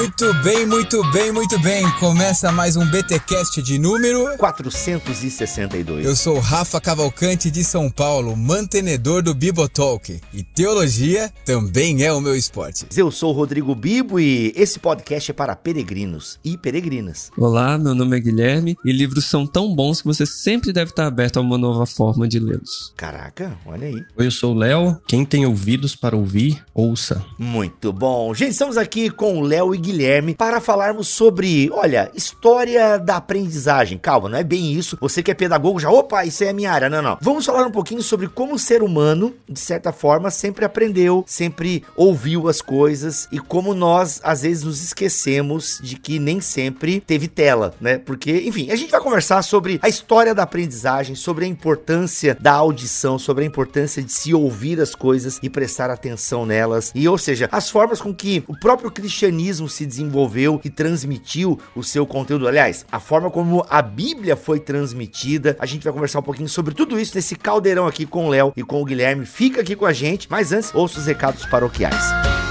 Muito bem, muito bem, muito bem. Começa mais um BTcast de número 462. Eu sou Rafa Cavalcante de São Paulo, mantenedor do Bibotalk. E teologia também é o meu esporte. Eu sou o Rodrigo Bibo e esse podcast é para peregrinos e peregrinas. Olá, meu nome é Guilherme e livros são tão bons que você sempre deve estar aberto a uma nova forma de lê-los. Caraca, olha aí. Oi, eu sou o Léo. Quem tem ouvidos para ouvir, ouça. Muito bom. Gente, estamos aqui com o Léo e Guilherme para falarmos sobre, olha, história da aprendizagem. Calma, não é bem isso. Você que é pedagogo já, opa, isso é a minha área. Não, não. Vamos falar um pouquinho sobre como o ser humano, de certa forma, sempre aprendeu, sempre ouviu as coisas e como nós, às vezes, nos esquecemos de que nem sempre teve tela, né? Porque, enfim, a gente vai conversar sobre a história da aprendizagem, sobre a importância da audição, sobre a importância de se ouvir as coisas e prestar atenção nelas. E, ou seja, as formas com que o próprio cristianismo se desenvolveu e transmitiu o seu conteúdo. Aliás, a forma como a Bíblia foi transmitida. A gente vai conversar um pouquinho sobre tudo isso nesse caldeirão aqui com o Léo e com o Guilherme. Fica aqui com a gente, mas antes, ouça os recados paroquiais.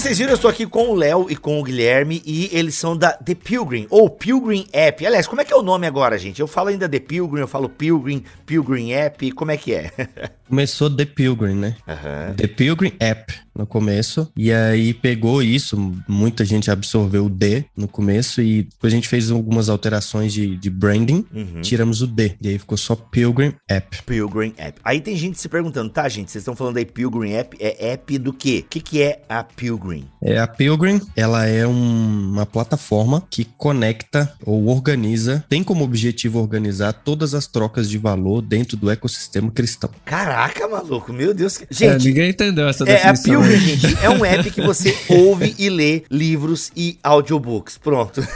Vocês viram, eu estou aqui com o Léo e com o Guilherme e eles são da The Pilgrim, ou Pilgrim App. Aliás, como é que é o nome agora, gente? Eu falo ainda The Pilgrim, eu falo Pilgrim, Pilgrim App, como é que é? Começou The Pilgrim, né? Aham. The Pilgrim App no começo. E aí pegou isso, muita gente absorveu o D no começo e depois a gente fez algumas alterações de, de branding, Uhum. tiramos o D. E aí ficou só Pilgrim App. Pilgrim App. Aí tem gente se perguntando, tá, gente? Vocês estão falando aí Pilgrim App, é app do quê? O que, que é a Pilgrim? É, a Pilgrim, ela é um- uma plataforma que conecta ou organiza, tem como objetivo organizar todas as trocas de valor dentro do ecossistema cristão. Caraca, maluco, meu Deus. É, Gente, ninguém entendeu essa É, a definição. Gente, é um app que você ouve e lê livros e audiobooks. Pronto.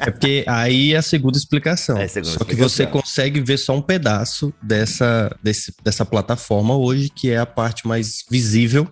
É porque aí é a segunda explicação. É a segunda só que explicação. você consegue ver só um pedaço dessa, desse- dessa plataforma hoje, que é a parte mais visível,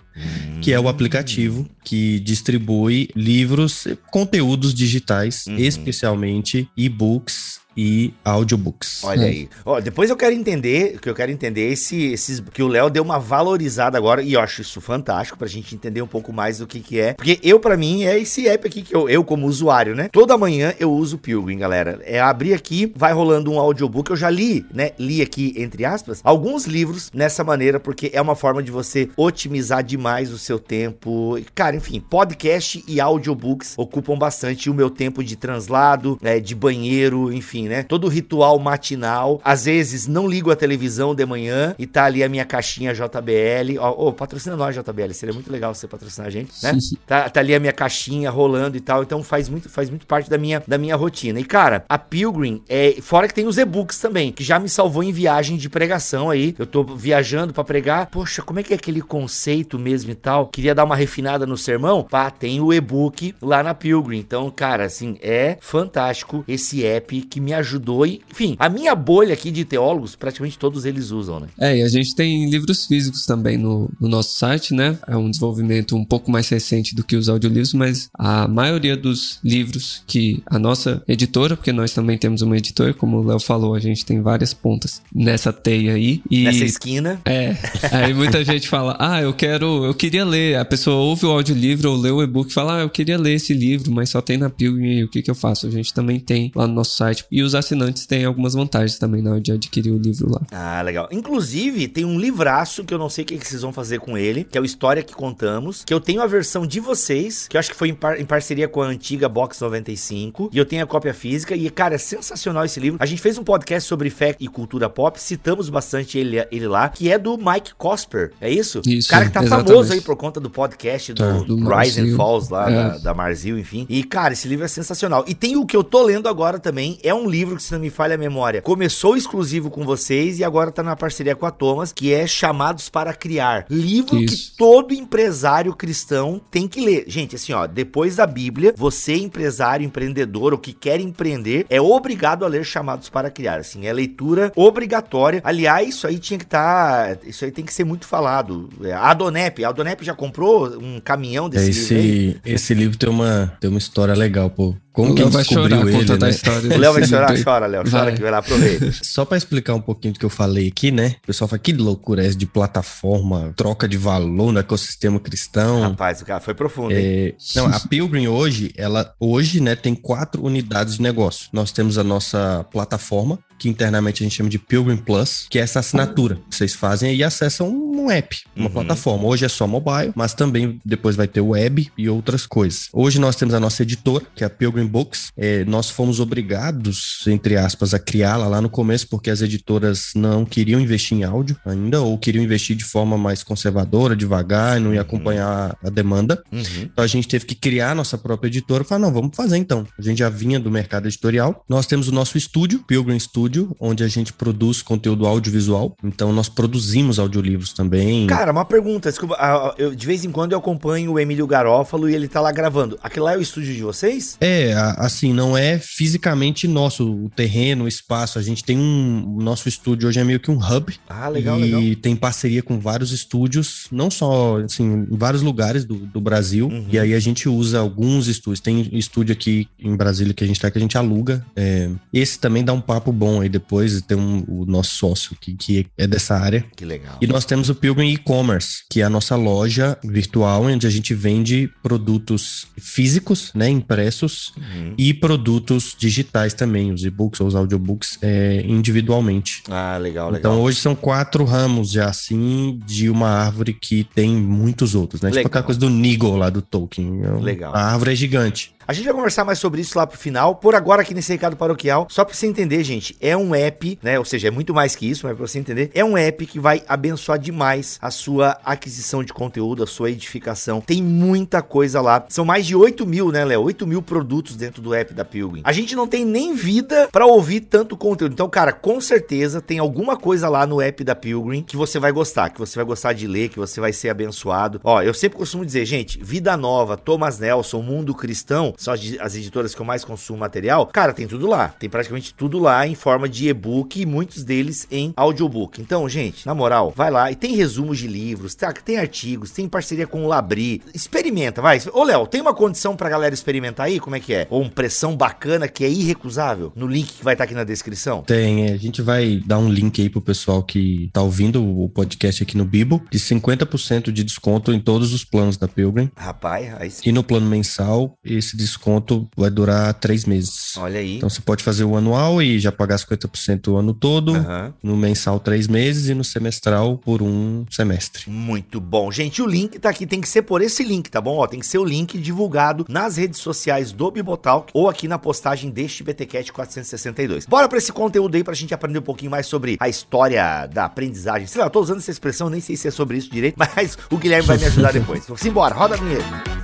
que é o aplicativo que distribui livros, conteúdos digitais, Uhum. especialmente e-books e audiobooks. Olha É. aí. Ó, depois eu quero entender, o que eu quero entender esse, esses que o Léo deu uma valorizada agora e eu acho isso fantástico pra gente entender um pouco mais do que que é. Porque eu pra mim é esse app aqui que eu, eu como usuário, né? Toda manhã eu uso o Pilgrim, galera. É abrir aqui, vai rolando um audiobook. Eu já li, né? Li aqui entre aspas alguns livros nessa maneira porque é uma forma de você otimizar demais o seu tempo. Cara, enfim, podcast e audiobooks ocupam bastante o meu tempo de translado, né, de banheiro, enfim, né? Todo o ritual matinal. Às vezes não ligo a televisão de manhã e tá ali a minha caixinha JBL. Ó, ô, patrocina nós, JBL. Seria muito legal você patrocinar a gente, né? tá, tá ali a minha caixinha rolando e tal. Então faz muito, faz muito parte da minha, da minha rotina. E, cara, a Pilgrim é. Fora que tem os e-books também, que já me salvou em viagem de pregação aí. Eu tô viajando pra pregar. Poxa, como é que é aquele conceito mesmo e tal? Queria dar uma refinada no sermão? Pá, tem o e-book lá na Pilgrim. Então, cara, assim, é fantástico esse app que me ajudou. E, enfim, a minha bolha aqui de teólogos, praticamente todos eles usam, né? É, e a gente tem livros físicos também no, no nosso site, né? É um desenvolvimento um pouco mais recente do que os audiolivros, mas a maioria dos livros que a nossa editora, porque nós também temos uma editora, como o Léo falou, a gente tem várias pontas nessa teia aí. E Nessa esquina. É, aí muita gente fala, ah, eu quero, eu queria ler. A pessoa ouve o audiolivro ou lê o e-book e fala, ah, eu queria ler esse livro, mas só tem na Pilgrim, o que que eu faço? A gente também tem lá no nosso site. E os assinantes têm algumas vantagens também na hora de adquirir o livro lá. Ah, legal. Inclusive, tem um livraço que eu não sei o que, que vocês vão fazer com ele, que é o História que Contamos, que eu tenho a versão de vocês, que eu acho que foi em, par- em parceria com a antiga Box 95, e eu tenho a cópia física, e, cara, é sensacional esse livro. A gente fez um podcast sobre fé e cultura pop, citamos bastante ele, ele lá, que é do Mike Cosper, é isso? Isso, O cara que tá exatamente. famoso aí por conta do podcast do, Tá. do Rise and. Falls lá, É. da, da Marzil, enfim. E, cara, esse livro é sensacional. E tem o que eu tô lendo agora também, é um livro que, se não me falha a memória, começou exclusivo com vocês e agora tá na parceria com a Thomas, que é Chamados para Criar. Livro Isso. que todo empresário cristão tem que ler. Gente, assim, ó, depois da Bíblia, você, empresário, empreendedor ou que quer empreender, é obrigado a ler Chamados para Criar. Assim, é leitura obrigatória. Aliás, isso aí tinha que estar. isso aí tem que ser muito falado. É, A Adonep, a Adonep já comprou um caminhão desse livro aí? Esse, esse livro tem uma, tem uma história legal, pô. Como o que Léo vai descobriu chorar ele, conta da né? história. O Léo vai desse chorar? Aí. Chora, Léo. Chora Vai. que vai lá, aproveita. Só pra explicar um pouquinho do que eu falei aqui, né? O pessoal fala que loucura é essa de plataforma, troca de valor no ecossistema cristão. Rapaz, o cara foi profundo, hein? É, não, a Pilgrim hoje, ela hoje, né, tem quatro unidades de negócio. Nós temos a nossa plataforma, que internamente a gente chama de Pilgrim Plus, que é essa assinatura que vocês fazem e acessam um app, uma Uhum. plataforma. Hoje é só mobile, mas também depois vai ter web e outras coisas. Hoje nós temos a nossa editora, que é a Pilgrim Books. É, nós fomos obrigados, entre aspas, a criá-la lá no começo, porque as editoras não queriam investir em áudio ainda, ou queriam investir de forma mais conservadora, devagar, não ia acompanhar a demanda. Uhum. Então a gente teve que criar a nossa própria editora e falar, não, vamos fazer então. A gente já vinha do mercado editorial. Nós temos o nosso estúdio, Pilgrim Studio, onde a gente produz conteúdo audiovisual. Então nós produzimos audiolivros também. Cara, uma pergunta, desculpa. eu- de vez em quando eu acompanho o Emílio Garófalo e ele tá lá gravando. Aquele lá é o estúdio de vocês? É, assim, não é fisicamente nosso, o terreno, o espaço. A gente tem um. O nosso estúdio hoje é meio que um hub. Ah, legal, e legal. tem parceria com vários estúdios, não só, assim, em vários lugares do, do Brasil. Uhum. E aí a gente usa alguns estúdios. Tem estúdio aqui em Brasília que a gente tá, que a gente aluga. É, esse também dá um papo bom aí depois. Tem um, o nosso sócio que, que é dessa área. Que legal. E nós temos o Pilgrim E-Commerce, que é a nossa loja virtual, onde a gente vende produtos físicos, né, impressos, Uhum. e produtos digitais também, os e-books ou os audiobooks, é, individualmente. Ah, legal, legal. Então hoje são quatro ramos já assim de uma árvore que tem muitos outros, né? Legal. Tipo aquela coisa do Nigel lá do Tolkien. É Legal. A árvore é gigante. A gente vai conversar mais sobre isso lá pro final. Por agora, aqui nesse recado paroquial, só pra você entender, gente, é um app, né? Ou seja, é muito mais que isso, mas pra você entender, é um app que vai abençoar demais a sua aquisição de conteúdo, a sua edificação. Tem muita coisa lá. São mais de 8 mil, né, Léo? 8 mil produtos dentro do app da Pilgrim. A gente não tem nem vida pra ouvir tanto conteúdo. Então, cara, com certeza tem alguma coisa lá no app da Pilgrim que você vai gostar, que você vai gostar de ler, que você vai ser abençoado. Ó, eu sempre costumo dizer, gente, Vida Nova, Thomas Nelson, Mundo Cristão, são as, as editoras que eu mais consumo material. Cara, tem tudo lá. Tem praticamente tudo lá em forma de e-book e muitos deles em audiobook. Então, gente, na moral, vai lá e tem resumos de livros, tá? tem artigos, tem parceria com o Labri. Experimenta, vai. Ô, Léo, tem uma condição pra galera experimentar aí? Como é que é? Ou uma pressão bacana que é irrecusável? No link que vai estar aqui na descrição? Tem, é, a gente vai dar um link aí pro pessoal que tá ouvindo o podcast aqui no Bibo, de 50% de desconto em todos os planos da Pilgrim. Rapaz, aí sim. E no plano mensal, esse desconto vai durar três meses. Olha aí. Então você pode fazer o anual e já pagar 50% o ano todo, Aham. no mensal três meses e no semestral por um semestre. Muito bom. Gente, o link tá aqui, tem que ser por esse link, tá bom? Ó, tem que ser o link divulgado nas redes sociais do Bibotalk ou aqui na postagem deste BTCast 462. Bora pra esse conteúdo aí pra gente aprender um pouquinho mais sobre a história da aprendizagem. Sei lá, eu tô usando essa expressão, nem sei se é sobre isso direito, mas o Guilherme vai me ajudar depois. Simbora, roda a vinheta.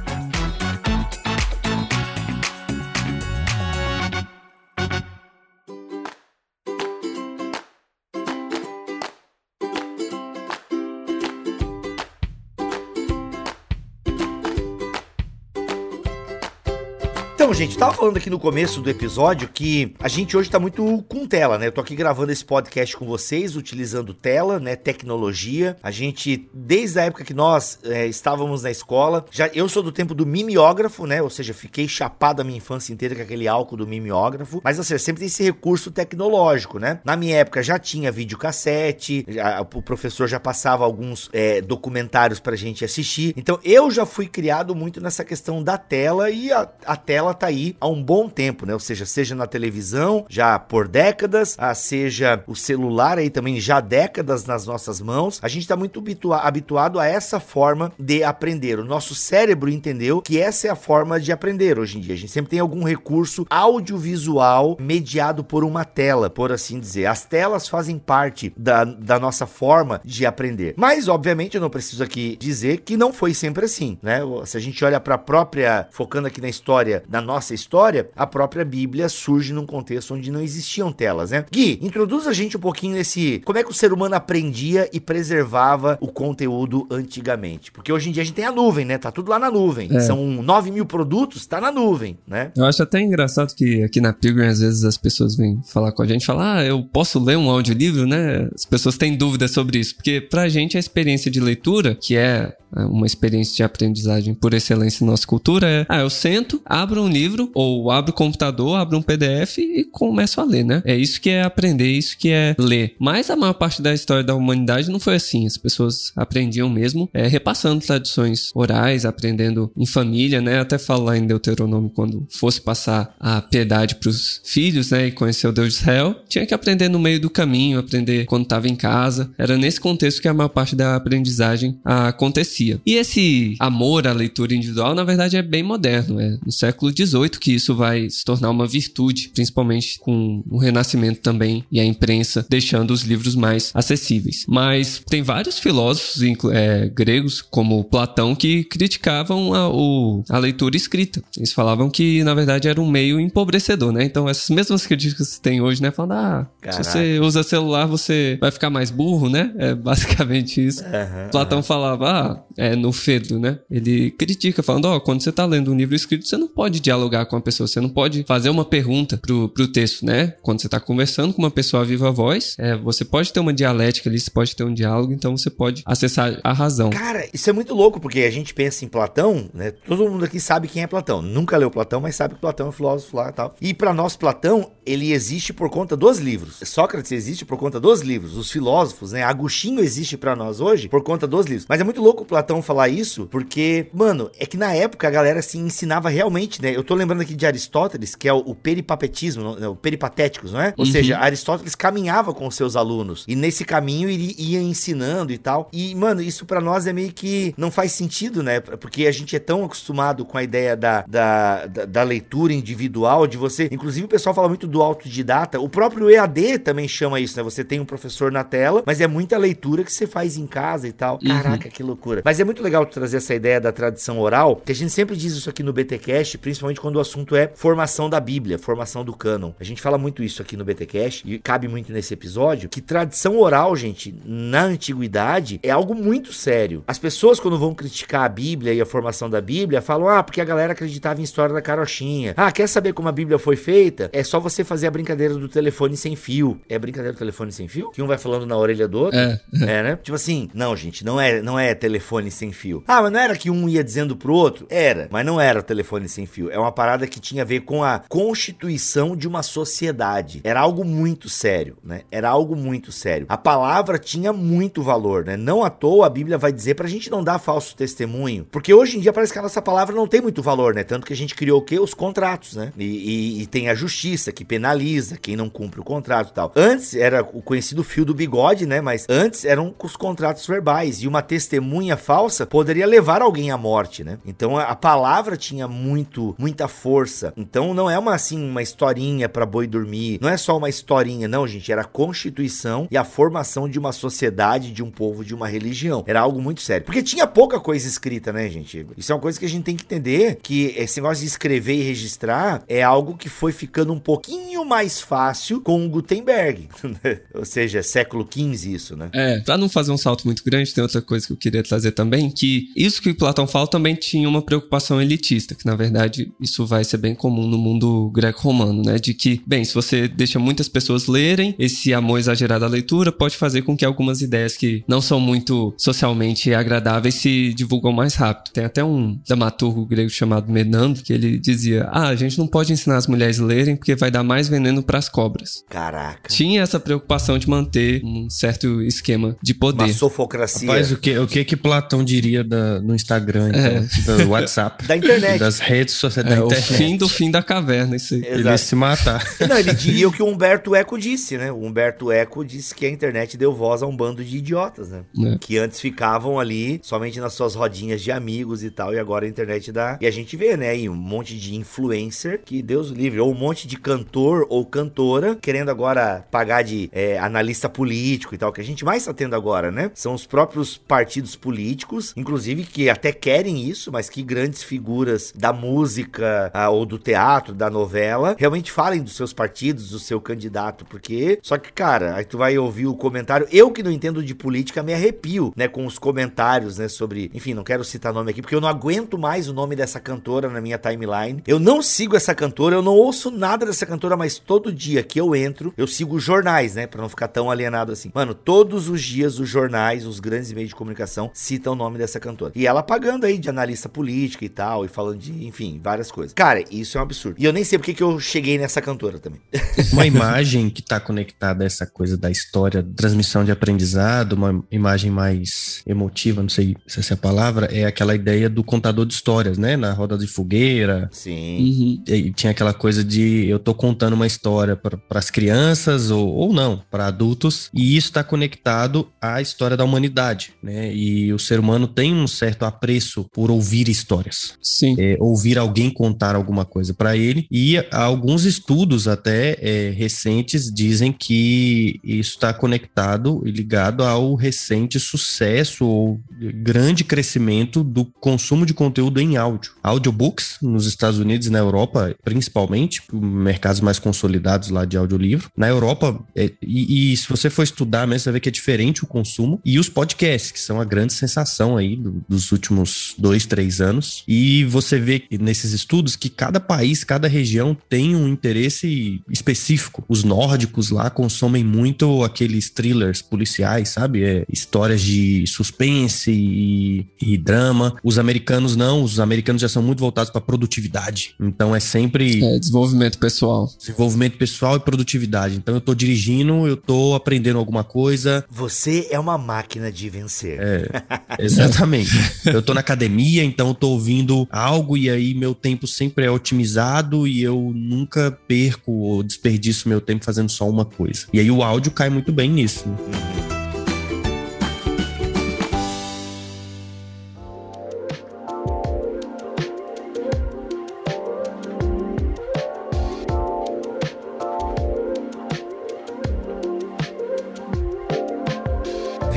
Então, gente, tava falando aqui no começo do episódio que a gente hoje tá muito com tela, né? Eu tô aqui gravando esse podcast com vocês, utilizando tela, né? Tecnologia. A gente, desde a época que nós é, estávamos na escola, já eu sou do tempo do mimeógrafo, né? Ou seja, fiquei chapado a minha infância inteira com aquele álcool do mimeógrafo. Mas, assim, sempre tem esse recurso tecnológico, né? Na minha época já tinha videocassete, já- o professor já passava alguns é, documentários pra gente assistir. Então, eu já fui criado muito nessa questão da tela e a, a tela tá aí há um bom tempo, né? Ou seja, seja na televisão, já por décadas, a seja o celular aí também já décadas nas nossas mãos. A gente tá muito habitua habituado a essa forma de aprender. O nosso cérebro entendeu que essa é a forma de aprender hoje em dia. A gente sempre tem algum recurso audiovisual mediado por uma tela, por assim dizer. As telas fazem parte da, da nossa forma de aprender. Mas, obviamente, eu não preciso aqui dizer que não foi sempre assim, né? Se a gente olha para a própria, focando aqui na história, na nossa história, a própria Bíblia surge num contexto onde não existiam telas, né? Gui, introduz a gente um pouquinho nesse. Como é que o ser humano aprendia e preservava o conteúdo antigamente? Porque hoje em dia a gente tem a nuvem, né? Tá tudo lá na nuvem. É. São 9 mil produtos, tá na nuvem, né? Eu acho até engraçado que aqui na Pilgrim, às vezes as pessoas vêm falar com a gente, falar, ah, eu posso ler um audiolivro, né? As pessoas têm dúvidas sobre isso, porque pra gente a experiência de leitura, que é é uma experiência de aprendizagem por excelência na nossa cultura é, ah, eu sento, abro um livro, ou abro o computador, abro um PDF e começo a ler, né? É isso que é aprender, isso que é ler. Mas a maior parte da história da humanidade não foi assim. As pessoas aprendiam mesmo é, repassando tradições orais, aprendendo em família, né? Até falo lá em Deuteronômio, quando fosse passar a piedade para os filhos, né? E conhecer o Deus de Israel, tinha que aprender no meio do caminho, aprender quando estava em casa. Era nesse contexto que a maior parte da aprendizagem acontecia. E esse amor à leitura individual, na verdade, é bem moderno. É no século XVIII que isso vai se tornar uma virtude, principalmente com o Renascimento também e a imprensa deixando os livros mais acessíveis. Mas tem vários filósofos é, gregos, como Platão, que criticavam a, o, a leitura escrita. Eles falavam que, na verdade, era um meio empobrecedor, né? Então, essas mesmas críticas que tem hoje, né? Falando, ah, Caraca. se você usa celular, você vai ficar mais burro, né? É basicamente isso. Uhum, Platão uhum. falava, ah, é, no Fedro, né? Ele critica, falando: ó, oh, quando você tá lendo um livro escrito, você não pode dialogar com a pessoa, você não pode fazer uma pergunta pro, pro texto, né? Quando você tá conversando com uma pessoa viva voz, é, você pode ter uma dialética ali, você pode ter um diálogo, então você pode acessar a razão. Cara, isso é muito louco, porque a gente pensa em Platão, né? Todo mundo aqui sabe quem é Platão. Nunca leu Platão, mas sabe que Platão é um filósofo lá e tal. E para nós, Platão, ele existe por conta dos livros. Sócrates existe por conta dos livros. Os filósofos, né? Agostinho existe para nós hoje por conta dos livros. Mas é muito louco Platão Platão falar isso, porque, mano, é que na época a galera se assim, ensinava realmente, né? Eu tô lembrando aqui de Aristóteles, que é o, o peripapetismo, o peripatéticos, não é? Ou uhum. seja, Aristóteles caminhava com os seus alunos e nesse caminho ele ia ensinando e tal. E, mano, isso para nós é meio que não faz sentido, né? Porque a gente é tão acostumado com a ideia da, da, da, da leitura individual, de você. Inclusive, o pessoal fala muito do autodidata. O próprio EAD também chama isso, né? Você tem um professor na tela, mas é muita leitura que você faz em casa e tal. Uhum. Caraca, que loucura. Mas é muito legal trazer essa ideia da tradição oral, que a gente sempre diz isso aqui no BTcast, principalmente quando o assunto é formação da Bíblia, formação do cânon. A gente fala muito isso aqui no BTcast e cabe muito nesse episódio, que tradição oral, gente, na antiguidade é algo muito sério. As pessoas quando vão criticar a Bíblia e a formação da Bíblia, falam: "Ah, porque a galera acreditava em história da carochinha. Ah, quer saber como a Bíblia foi feita? É só você fazer a brincadeira do telefone sem fio. É brincadeira do telefone sem fio? Que um vai falando na orelha do outro. É, é né? Tipo assim, não, gente, não é, não é telefone sem fio. Ah, mas não era que um ia dizendo pro outro? Era, mas não era telefone sem fio. É uma parada que tinha a ver com a constituição de uma sociedade. Era algo muito sério, né? Era algo muito sério. A palavra tinha muito valor, né? Não à toa a Bíblia vai dizer pra gente não dar falso testemunho, porque hoje em dia parece que a nossa palavra não tem muito valor, né? Tanto que a gente criou o quê? Os contratos, né? E, e, e tem a justiça que penaliza quem não cumpre o contrato e tal. Antes era o conhecido fio do bigode, né? Mas antes eram os contratos verbais e uma testemunha falsa poderia levar alguém à morte, né? Então a, palavra tinha muito, muita força. Então não é uma assim uma historinha para boi dormir, não é só uma historinha, não, gente, era a constituição e a formação de uma sociedade, de um povo, de uma religião. Era algo muito sério. Porque tinha pouca coisa escrita, né, gente? Isso é uma coisa que a gente tem que entender que esse negócio de escrever e registrar é algo que foi ficando um pouquinho mais fácil com o Gutenberg. Ou seja, século XV isso, né? É, pra não fazer um salto muito grande, tem outra coisa que eu queria trazer também, que isso que Platão fala também tinha uma preocupação elitista, que na verdade isso vai ser bem comum no mundo greco-romano, né? De que, bem, se você deixa muitas pessoas lerem, esse amor exagerado à leitura pode fazer com que algumas ideias que não são muito socialmente agradáveis se divulgam mais rápido. Tem até um dramaturgo grego chamado Menandro que ele dizia: Ah, a gente não pode ensinar as mulheres a lerem porque vai dar mais veneno para as cobras. Caraca. Tinha essa preocupação de manter um certo esquema de poder. Uma sofocracia. Rapaz, o que, o que que Platão Platão diria da, no Instagram, então, do WhatsApp. Da internet. Das redes sociais É da o internet. fim do fim da caverna, isso aí. Ele se matar. Não, ele diria o que o Humberto Eco disse, né? O Humberto Eco disse que a internet deu voz a um bando de idiotas, né? É. Que antes ficavam ali somente nas suas rodinhas de amigos e tal, e agora a internet dá. E a gente vê, né, aí um monte de influencer que Deus o livre, ou um monte de cantor ou cantora querendo agora pagar de é, analista político e tal, que a gente mais tá tendo agora, né? São os próprios partidos políticos, inclusive que até querem isso, mas que grandes figuras da música ah, ou do teatro, da novela, realmente falem dos seus partidos, do seu candidato, porque só que, cara, aí tu vai ouvir o comentário, eu que não entendo de política me arrepio, né, com os comentários, né, sobre, enfim, não quero citar nome aqui, porque eu não aguento mais o nome dessa cantora na minha timeline. Eu não sigo essa cantora, eu não ouço nada dessa cantora, mas todo dia que eu entro, eu sigo jornais, né, pra não ficar tão alienado assim. Mano, todos os dias os jornais, os grandes meios de comunicação citam o nome dessa cantora. E ela pagando aí de analista política e tal, e falando de, enfim, várias coisas. Cara, isso é um absurdo. E eu nem sei porque que eu cheguei nessa cantora também. Uma imagem que está conectada a essa coisa da história, transmissão de aprendizado, uma imagem mais emotiva, não sei se essa é a palavra, é aquela ideia do contador de histórias, né? Na roda de fogueira. Sim. Uhum. E tinha aquela coisa de eu tô contando uma história para as crianças ou, ou não, para adultos, e isso está conectado à história da humanidade, né? E o ser humano tem um certo apreço por ouvir histórias Sim. é, ouvir alguém contar alguma coisa para ele. E alguns estudos até é, recentes dizem que isso está conectado e ligado ao recente sucesso ou grande crescimento do consumo de conteúdo em áudio. Audiobooks nos Estados Unidos e na Europa, principalmente, mercados mais consolidados lá de audiolivro. Na Europa, é, e, e se você for estudar mesmo, você ver que é diferente o consumo. E os podcasts, que são a grande sensação aí do- dos últimos dois, três anos. E você vê nesses estudos que cada país, cada região tem um interesse específico. Os nórdicos lá consomem muito aqueles thrillers policiais, sabe? É, histórias de suspense e, e drama. Os americanos não, os americanos já são muito voltados para produtividade. Então é sempre É, desenvolvimento pessoal. desenvolvimento pessoal e produtividade. Então eu tô dirigindo, eu tô aprendendo alguma coisa. Você é uma máquina de vencer. Exatamente. eu tô na academia, então eu tô ouvindo algo e aí meu tempo sempre é otimizado e eu nunca perco ou desperdiço meu tempo fazendo só uma coisa. E aí o áudio cai muito bem nisso. né?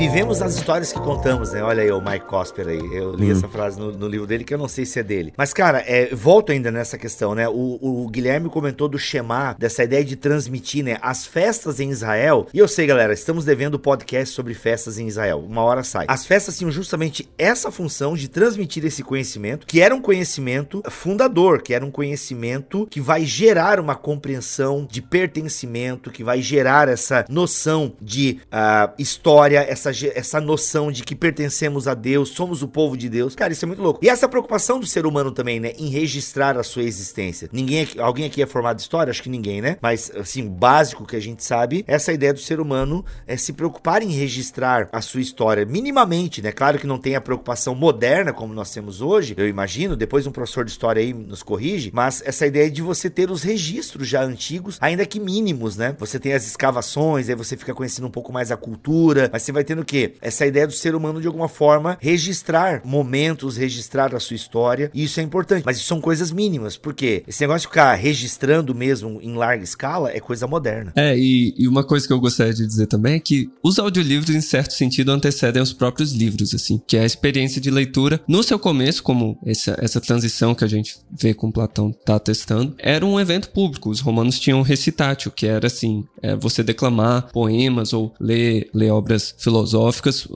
Vivemos as histórias que contamos, né? Olha aí o Mike Cosper aí. Eu li Hum. essa frase no, no livro dele, que eu não sei se é dele. Mas, cara, é, volto ainda nessa questão, né? O, o Guilherme comentou do Shema, dessa ideia de transmitir, né? As festas em Israel. E eu sei, galera, estamos devendo podcast sobre festas em Israel. Uma hora sai. As festas tinham justamente essa função de transmitir esse conhecimento, que era um conhecimento fundador, que era um conhecimento que vai gerar uma compreensão de pertencimento, que vai gerar essa noção de ah, história, essa, essa noção de que pertencemos a Deus, somos o povo de Deus. Cara, isso é muito louco. E essa preocupação do ser humano também, né, em registrar a sua existência. Ninguém aqui, alguém aqui é formado em história? Acho que ninguém, né? Mas, assim, o básico que a gente sabe, essa ideia do ser humano é se preocupar em registrar a sua história minimamente, né? Claro que não tem a preocupação moderna como nós temos hoje, eu imagino, depois um professor de história aí nos corrige, mas essa ideia de você ter os registros já antigos, ainda que mínimos, né? Você tem as escavações, aí você fica conhecendo um pouco mais a cultura, mas você vai tendo o quê? Essa ideia do ser humano de alguma forma registrar momentos, registrar a sua história, isso é importante, mas isso são coisas mínimas, porque esse negócio de ficar registrando mesmo em larga escala é coisa moderna. É, e, e uma coisa que eu gostaria de dizer também é que os audiolivros, em certo sentido, antecedem os próprios livros, assim, que é a experiência de leitura. No seu começo, como essa, essa transição que a gente vê com Platão tá testando, era um evento público. Os romanos tinham recitátil, que era assim, é, você declamar poemas ou ler, ler obras filosóficas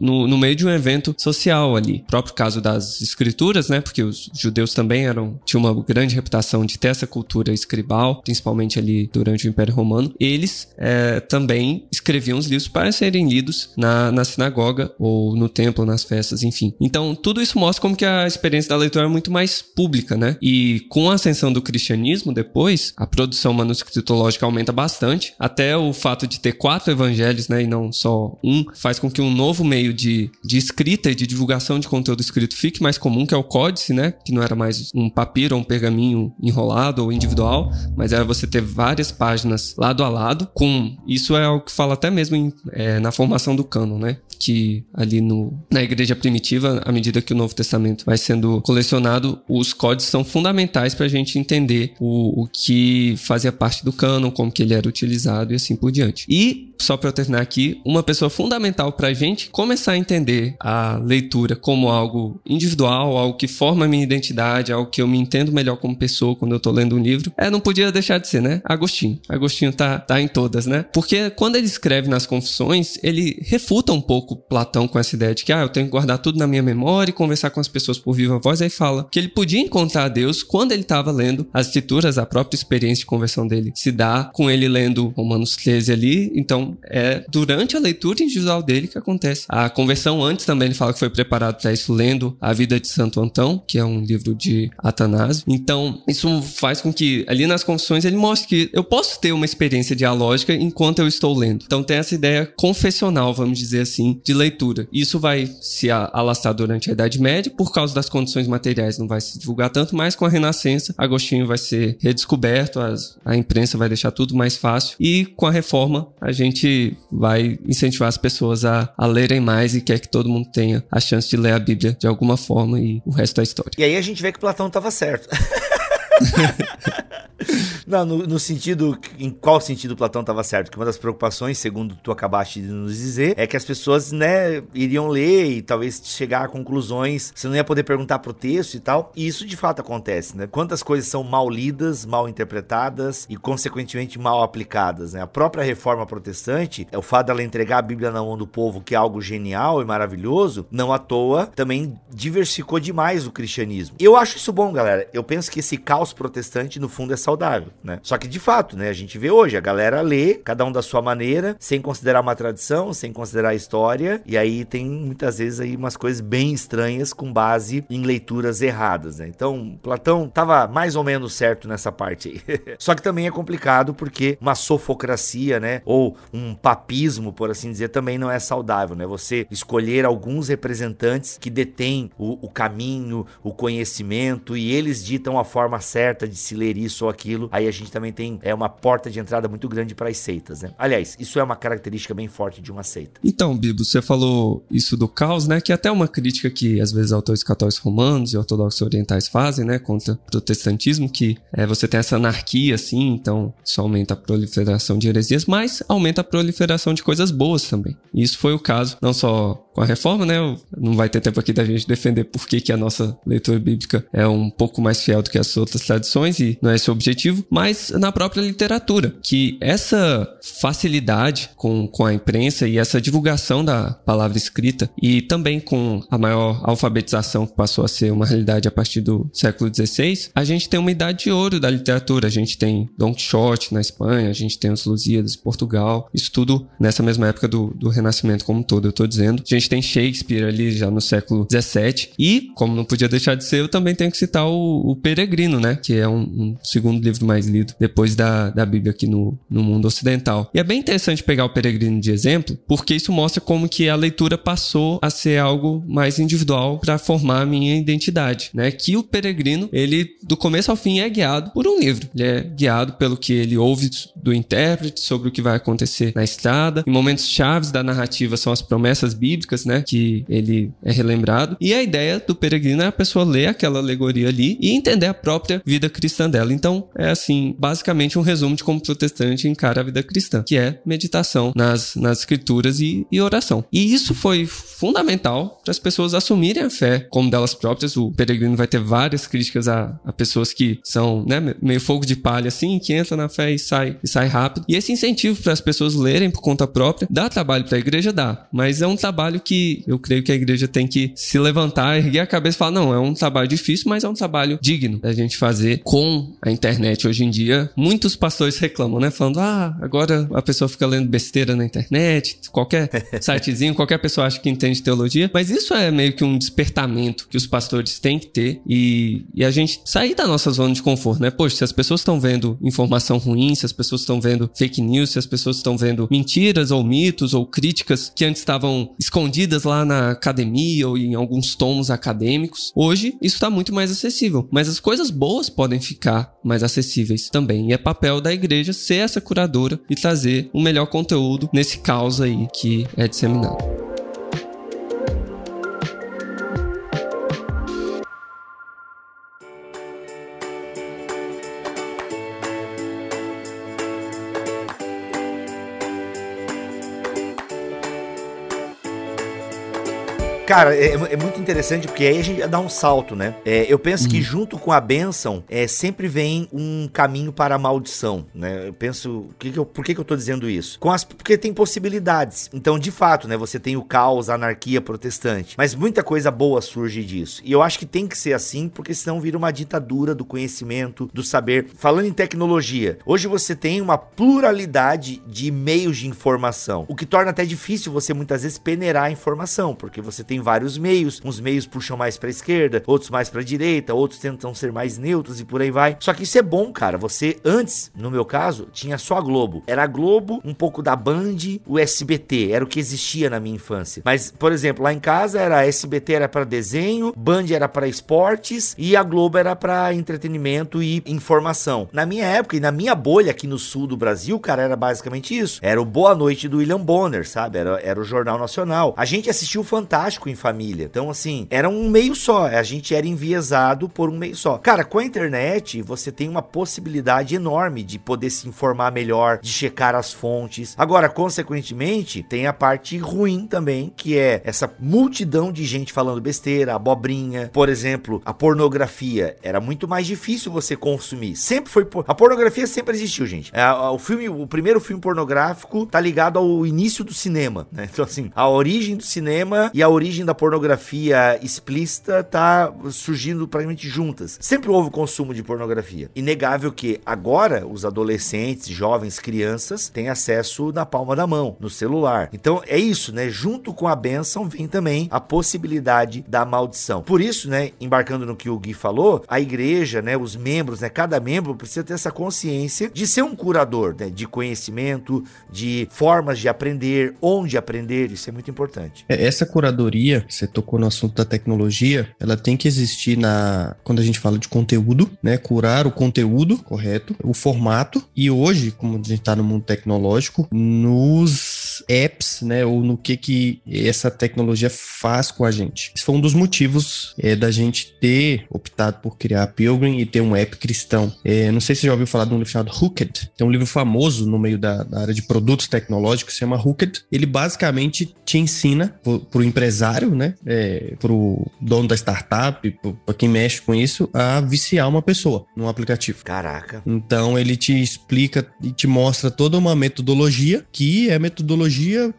no, no meio de um evento social ali. O próprio caso das escrituras, né? Porque os judeus também eram tinham uma grande reputação de ter essa cultura escribal, principalmente ali durante o Império Romano. Eles é, também escreviam os livros para serem lidos na, na sinagoga ou no templo, nas festas, enfim. Então, tudo isso mostra como que a experiência da leitura é muito mais pública, né? E com a ascensão do cristianismo depois, a produção manuscritológica aumenta bastante. Até o fato de ter quatro evangelhos, né, e não só um, faz com que que um novo meio de, de escrita e de divulgação de conteúdo escrito fique mais comum, que é o códice, né? Que não era mais um papiro ou um pergaminho enrolado ou individual, mas era você ter várias páginas lado a lado. Com isso é algo que fala até mesmo em, é, na formação do cânon, né? Que ali no, na igreja primitiva, à medida que o Novo Testamento vai sendo colecionado, os códigos são fundamentais para a gente entender o, o que fazia parte do cânon, como que ele era utilizado e assim por diante. E, só para eu terminar aqui, uma pessoa fundamental para a gente começar a entender a leitura como algo individual, algo que forma a minha identidade, algo que eu me entendo melhor como pessoa quando eu estou lendo um livro, é, não podia deixar de ser, né? Agostinho. Agostinho tá, tá em todas, né? Porque quando ele escreve nas Confissões, ele refuta um pouco Platão com essa ideia de que, ah, eu tenho que guardar tudo na minha memória e conversar com as pessoas por viva voz. Aí fala que ele podia encontrar Deus quando ele estava lendo as escrituras, a própria experiência de conversão dele se dá com ele lendo Romanos 13 ali. Então, é durante a leitura individual dele que acontece. A conversão antes também ele fala que foi preparado para isso lendo A Vida de Santo Antão, que é um livro de Atanásio. Então, isso faz com que ali nas confissões ele mostre que eu posso ter uma experiência dialógica enquanto eu estou lendo. Então, tem essa ideia confessional, vamos dizer assim, de leitura. Isso vai se alastrar durante a Idade Média, por causa das condições materiais não vai se divulgar tanto, mas com a Renascença, Agostinho vai ser redescoberto, as, a imprensa vai deixar tudo mais fácil, e com a reforma a gente vai incentivar as pessoas a, a lerem mais e quer que todo mundo tenha a chance de ler a Bíblia de alguma forma e o resto da história. E aí a gente vê que Platão estava certo. Não, no, no, sentido. Em qual sentido Platão estava certo? Que uma das preocupações, segundo tu acabaste de nos dizer, é que as pessoas, né, iriam ler e talvez chegar a conclusões. Você não ia poder perguntar pro texto e tal. E isso de fato acontece, né? Quantas coisas são mal lidas, mal interpretadas e, consequentemente, mal aplicadas, né? A própria reforma protestante, é o fato dela entregar a Bíblia na mão do povo, que é algo genial e maravilhoso, não à toa, também diversificou demais o cristianismo. Eu acho isso bom, galera. Eu penso que esse caos protestante, no fundo, é saudável né? Só que de fato, né, a gente vê hoje, a galera lê, cada um da sua maneira, sem considerar uma tradição, sem considerar a história, e aí tem muitas vezes aí umas coisas bem estranhas com base em leituras erradas, né? Então, Platão tava mais ou menos certo nessa parte aí. Só que também é complicado porque uma sofocracia, né, ou um papismo, por assim dizer, também não é saudável, né? Você escolher alguns representantes que detêm o, o caminho, o conhecimento e eles ditam a forma certa de se ler isso ou aquilo, aí a gente também tem é, uma porta de entrada muito grande para as seitas, né? Aliás, isso é uma característica bem forte de uma seita. Então, Bibo, você falou isso do caos, né? Que é até uma crítica que às vezes autores católicos romanos e ortodoxos orientais fazem, né? Contra o protestantismo, que é, você tem essa anarquia, assim, então isso aumenta a proliferação de heresias, mas aumenta a proliferação de coisas boas também. E isso foi o caso, não só com a reforma, né? Não vai ter tempo aqui da gente defender por que, que a nossa leitura bíblica é um pouco mais fiel do que as outras tradições e não é esse o objetivo, mas na própria literatura, que essa facilidade com, com a imprensa e essa divulgação da palavra escrita e também com a maior alfabetização que passou a ser uma realidade a partir do século XVI, a gente tem uma idade de ouro da literatura. A gente tem Don Quixote na Espanha, a gente tem os Lusíadas em Portugal, isso tudo nessa mesma época do, do Renascimento como um todo, eu tô dizendo. A gente tem Shakespeare ali já no século XVII. E, como não podia deixar de ser, eu também tenho que citar o, o Peregrino, né? Que é um, um, segundo livro mais lido depois da, da Bíblia aqui no, no mundo ocidental. E é bem interessante pegar o Peregrino de exemplo, porque isso mostra como que a leitura passou a ser algo mais individual para formar a minha identidade, né? Que o Peregrino, ele do começo ao fim é guiado por um livro. Ele é guiado pelo que ele ouve do intérprete sobre o que vai acontecer na estrada. Em momentos chaves da narrativa são as promessas bíblicas né? Que ele é relembrado. E a ideia do peregrino é a pessoa ler aquela alegoria ali e entender a própria vida cristã dela. Então, é assim, basicamente um resumo de como o protestante encara a vida cristã, que é meditação nas, nas escrituras e, e oração. E isso foi fundamental para as pessoas assumirem a fé como delas próprias. O peregrino vai ter várias críticas a, a pessoas que são, né, meio fogo de palha assim, que entra na fé e sai, e sai rápido. E esse incentivo para as pessoas lerem por conta própria dá trabalho para a igreja, dá, mas é um trabalho que eu creio que a igreja tem que se levantar, erguer a cabeça e falar: não, é um trabalho difícil, mas é um trabalho digno da gente fazer com a internet hoje em dia. Muitos pastores reclamam, né? Falando: ah, agora a pessoa fica lendo besteira na internet, qualquer sitezinho, qualquer pessoa acha que entende teologia, mas isso é meio que um despertamento que os pastores têm que ter e, e a gente sair da nossa zona de conforto, né? Poxa, se as pessoas estão vendo informação ruim, se as pessoas estão vendo fake news, se as pessoas estão vendo mentiras ou mitos ou críticas que antes estavam escondidas lá na academia ou em alguns tomos acadêmicos. Hoje, isso está muito mais acessível, mas as coisas boas podem ficar mais acessíveis também. E é papel da igreja ser essa curadora e trazer o melhor conteúdo nesse caos aí que é disseminado. Cara, é, é, muito interessante porque aí a gente dá um salto, né? É, eu penso uhum. que junto com a bênção, é, sempre vem um caminho para a maldição, né? Eu penso, que que eu, por que, que eu tô dizendo isso? Com as, porque tem possibilidades. Então, de fato, né? Você tem o caos, a anarquia protestante, mas muita coisa boa surge disso. E eu acho que tem que ser assim, porque senão vira uma ditadura do conhecimento, do saber. Falando em tecnologia, hoje você tem uma pluralidade de meios de informação, o que torna até difícil você muitas vezes peneirar a informação, porque você tem vários meios, uns meios puxam mais para esquerda, outros mais para direita, outros tentam ser mais neutros e por aí vai. Só que isso é bom, cara. Você antes, no meu caso, tinha só a Globo. Era a Globo, um pouco da Band, o SBT, era o que existia na minha infância. Mas, por exemplo, lá em casa era SBT era para desenho, Band era para esportes e a Globo era para entretenimento e informação. Na minha época e na minha bolha aqui no sul do Brasil, cara, era basicamente isso. Era o Boa Noite do William Bonner, sabe? Era, era o Jornal Nacional. A gente assistiu o Fantástico em família. Então, assim, era um meio só. A gente era enviesado por um meio só. Cara, com a internet, você tem uma possibilidade enorme de poder se informar melhor, de checar as fontes. Agora, consequentemente, tem a parte ruim também, que é essa multidão de gente falando besteira, abobrinha. Por exemplo, a pornografia. Era muito mais difícil você consumir. Sempre foi. A pornografia sempre existiu, gente. É, o filme, o primeiro filme pornográfico tá ligado ao início do cinema, né? Então, assim, a origem do cinema e a origem origem da pornografia explícita tá surgindo praticamente juntas. Sempre houve consumo de pornografia. Inegável que agora os adolescentes, jovens, crianças têm acesso na palma da mão, no celular. Então é isso, né? Junto com a bênção vem também a possibilidade da maldição. Por isso, né, embarcando no que o Gui falou, a igreja, né, os membros, né, cada membro precisa ter essa consciência de ser um curador, né, de conhecimento, de formas de aprender, onde aprender, isso é muito importante. É, essa curadoria tecnologia, você tocou no assunto da tecnologia, ela tem que existir na quando a gente fala de conteúdo, né? Curar o conteúdo, correto? O formato. E hoje, como a gente está no mundo tecnológico, nos apps, né? Ou no que que essa tecnologia faz com a gente. Esse foi um dos motivos é, da gente ter optado por criar a Pilgrim e ter um app cristão. É, não sei se você já ouviu falar de um livro chamado Hooked. Tem um livro famoso no meio da, da área de produtos tecnológicos, se chama Hooked. Ele basicamente te ensina para o empresário né, é, para o dono da startup, para quem mexe com isso, a viciar uma pessoa num aplicativo. Caraca. Então ele te explica e te mostra toda uma metodologia que é metodologia,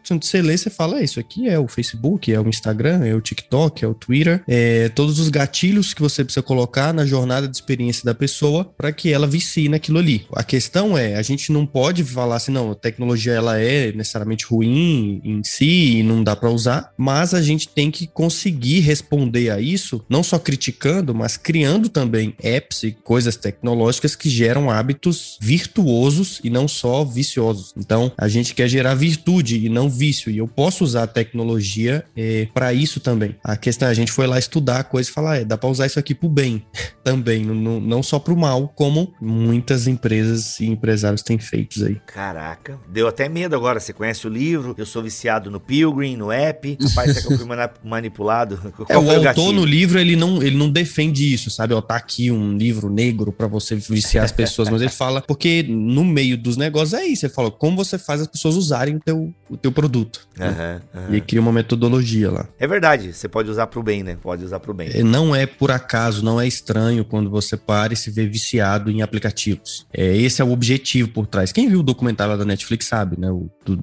quando você lê, você fala, é, isso aqui é o Facebook, é o Instagram, é o TikTok, é o Twitter, é todos os gatilhos que você precisa colocar na jornada de experiência da pessoa para que ela vicie naquilo ali. A questão é, a gente não pode falar assim, não, a tecnologia ela é necessariamente ruim em si e não dá para usar, mas a gente tem que conseguir responder a isso, não só criticando, mas criando também apps e coisas tecnológicas que geram hábitos virtuosos e não só viciosos. Então, a gente quer gerar virtude e não vício, e eu posso usar a tecnologia é, para isso também. A questão é, a gente foi lá estudar a coisa e falar, é, dá para usar isso aqui pro bem também, não, não só pro mal, como muitas empresas e empresários têm feito aí. Caraca, deu até medo agora. Você conhece o livro? Eu sou viciado no Pilgrim, no app. Rapaz, será que eu fui manipulado. é, o, autor no livro, ele não, ele não defende isso, sabe? Ó, tá aqui um livro negro para você viciar as pessoas, mas ele fala, porque no meio dos negócios é isso, ele fala como você faz as pessoas usarem o teu, o teu produto. Né? Uhum, E cria uma metodologia lá. É verdade, você pode usar pro bem, né? Pode usar pro bem. É, não é por acaso, não é estranho quando você para e se vê viciado em aplicativos. É, esse é o objetivo por trás. Quem viu o documentário da Netflix sabe, né? O, do,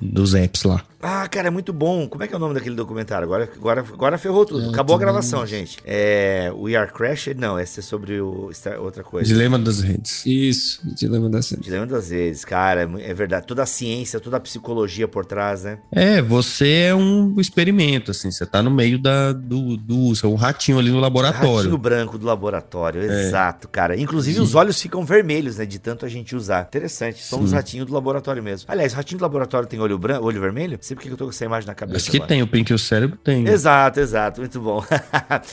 dos apps lá. Ah, cara, é muito bom. Como é que é o nome daquele documentário? Agora, agora, agora ferrou tudo. É, Acabou a gravação, gente. É. We Are Crashed? Não, esse é sobre o. Outra coisa. Dilema das redes. Isso, dilema da cena. Dilema das vezes, cara, é é verdade. Toda a ciência, toda a psicologia por trás, né? É, você é um experimento, assim, você tá no meio da, do, do você é um ratinho ali no Ratinho laboratório. branco do laboratório, É. exato, cara. Inclusive os olhos ficam vermelhos, né? De tanto a gente usar. Interessante, somos Sim. ratinho do laboratório mesmo. Aliás, ratinho do laboratório tem olho branco, olho vermelho? Sei porque que eu tô com essa imagem na cabeça. Acho que agora. tem, o Pink e o cérebro tem. Exato, exato, muito bom.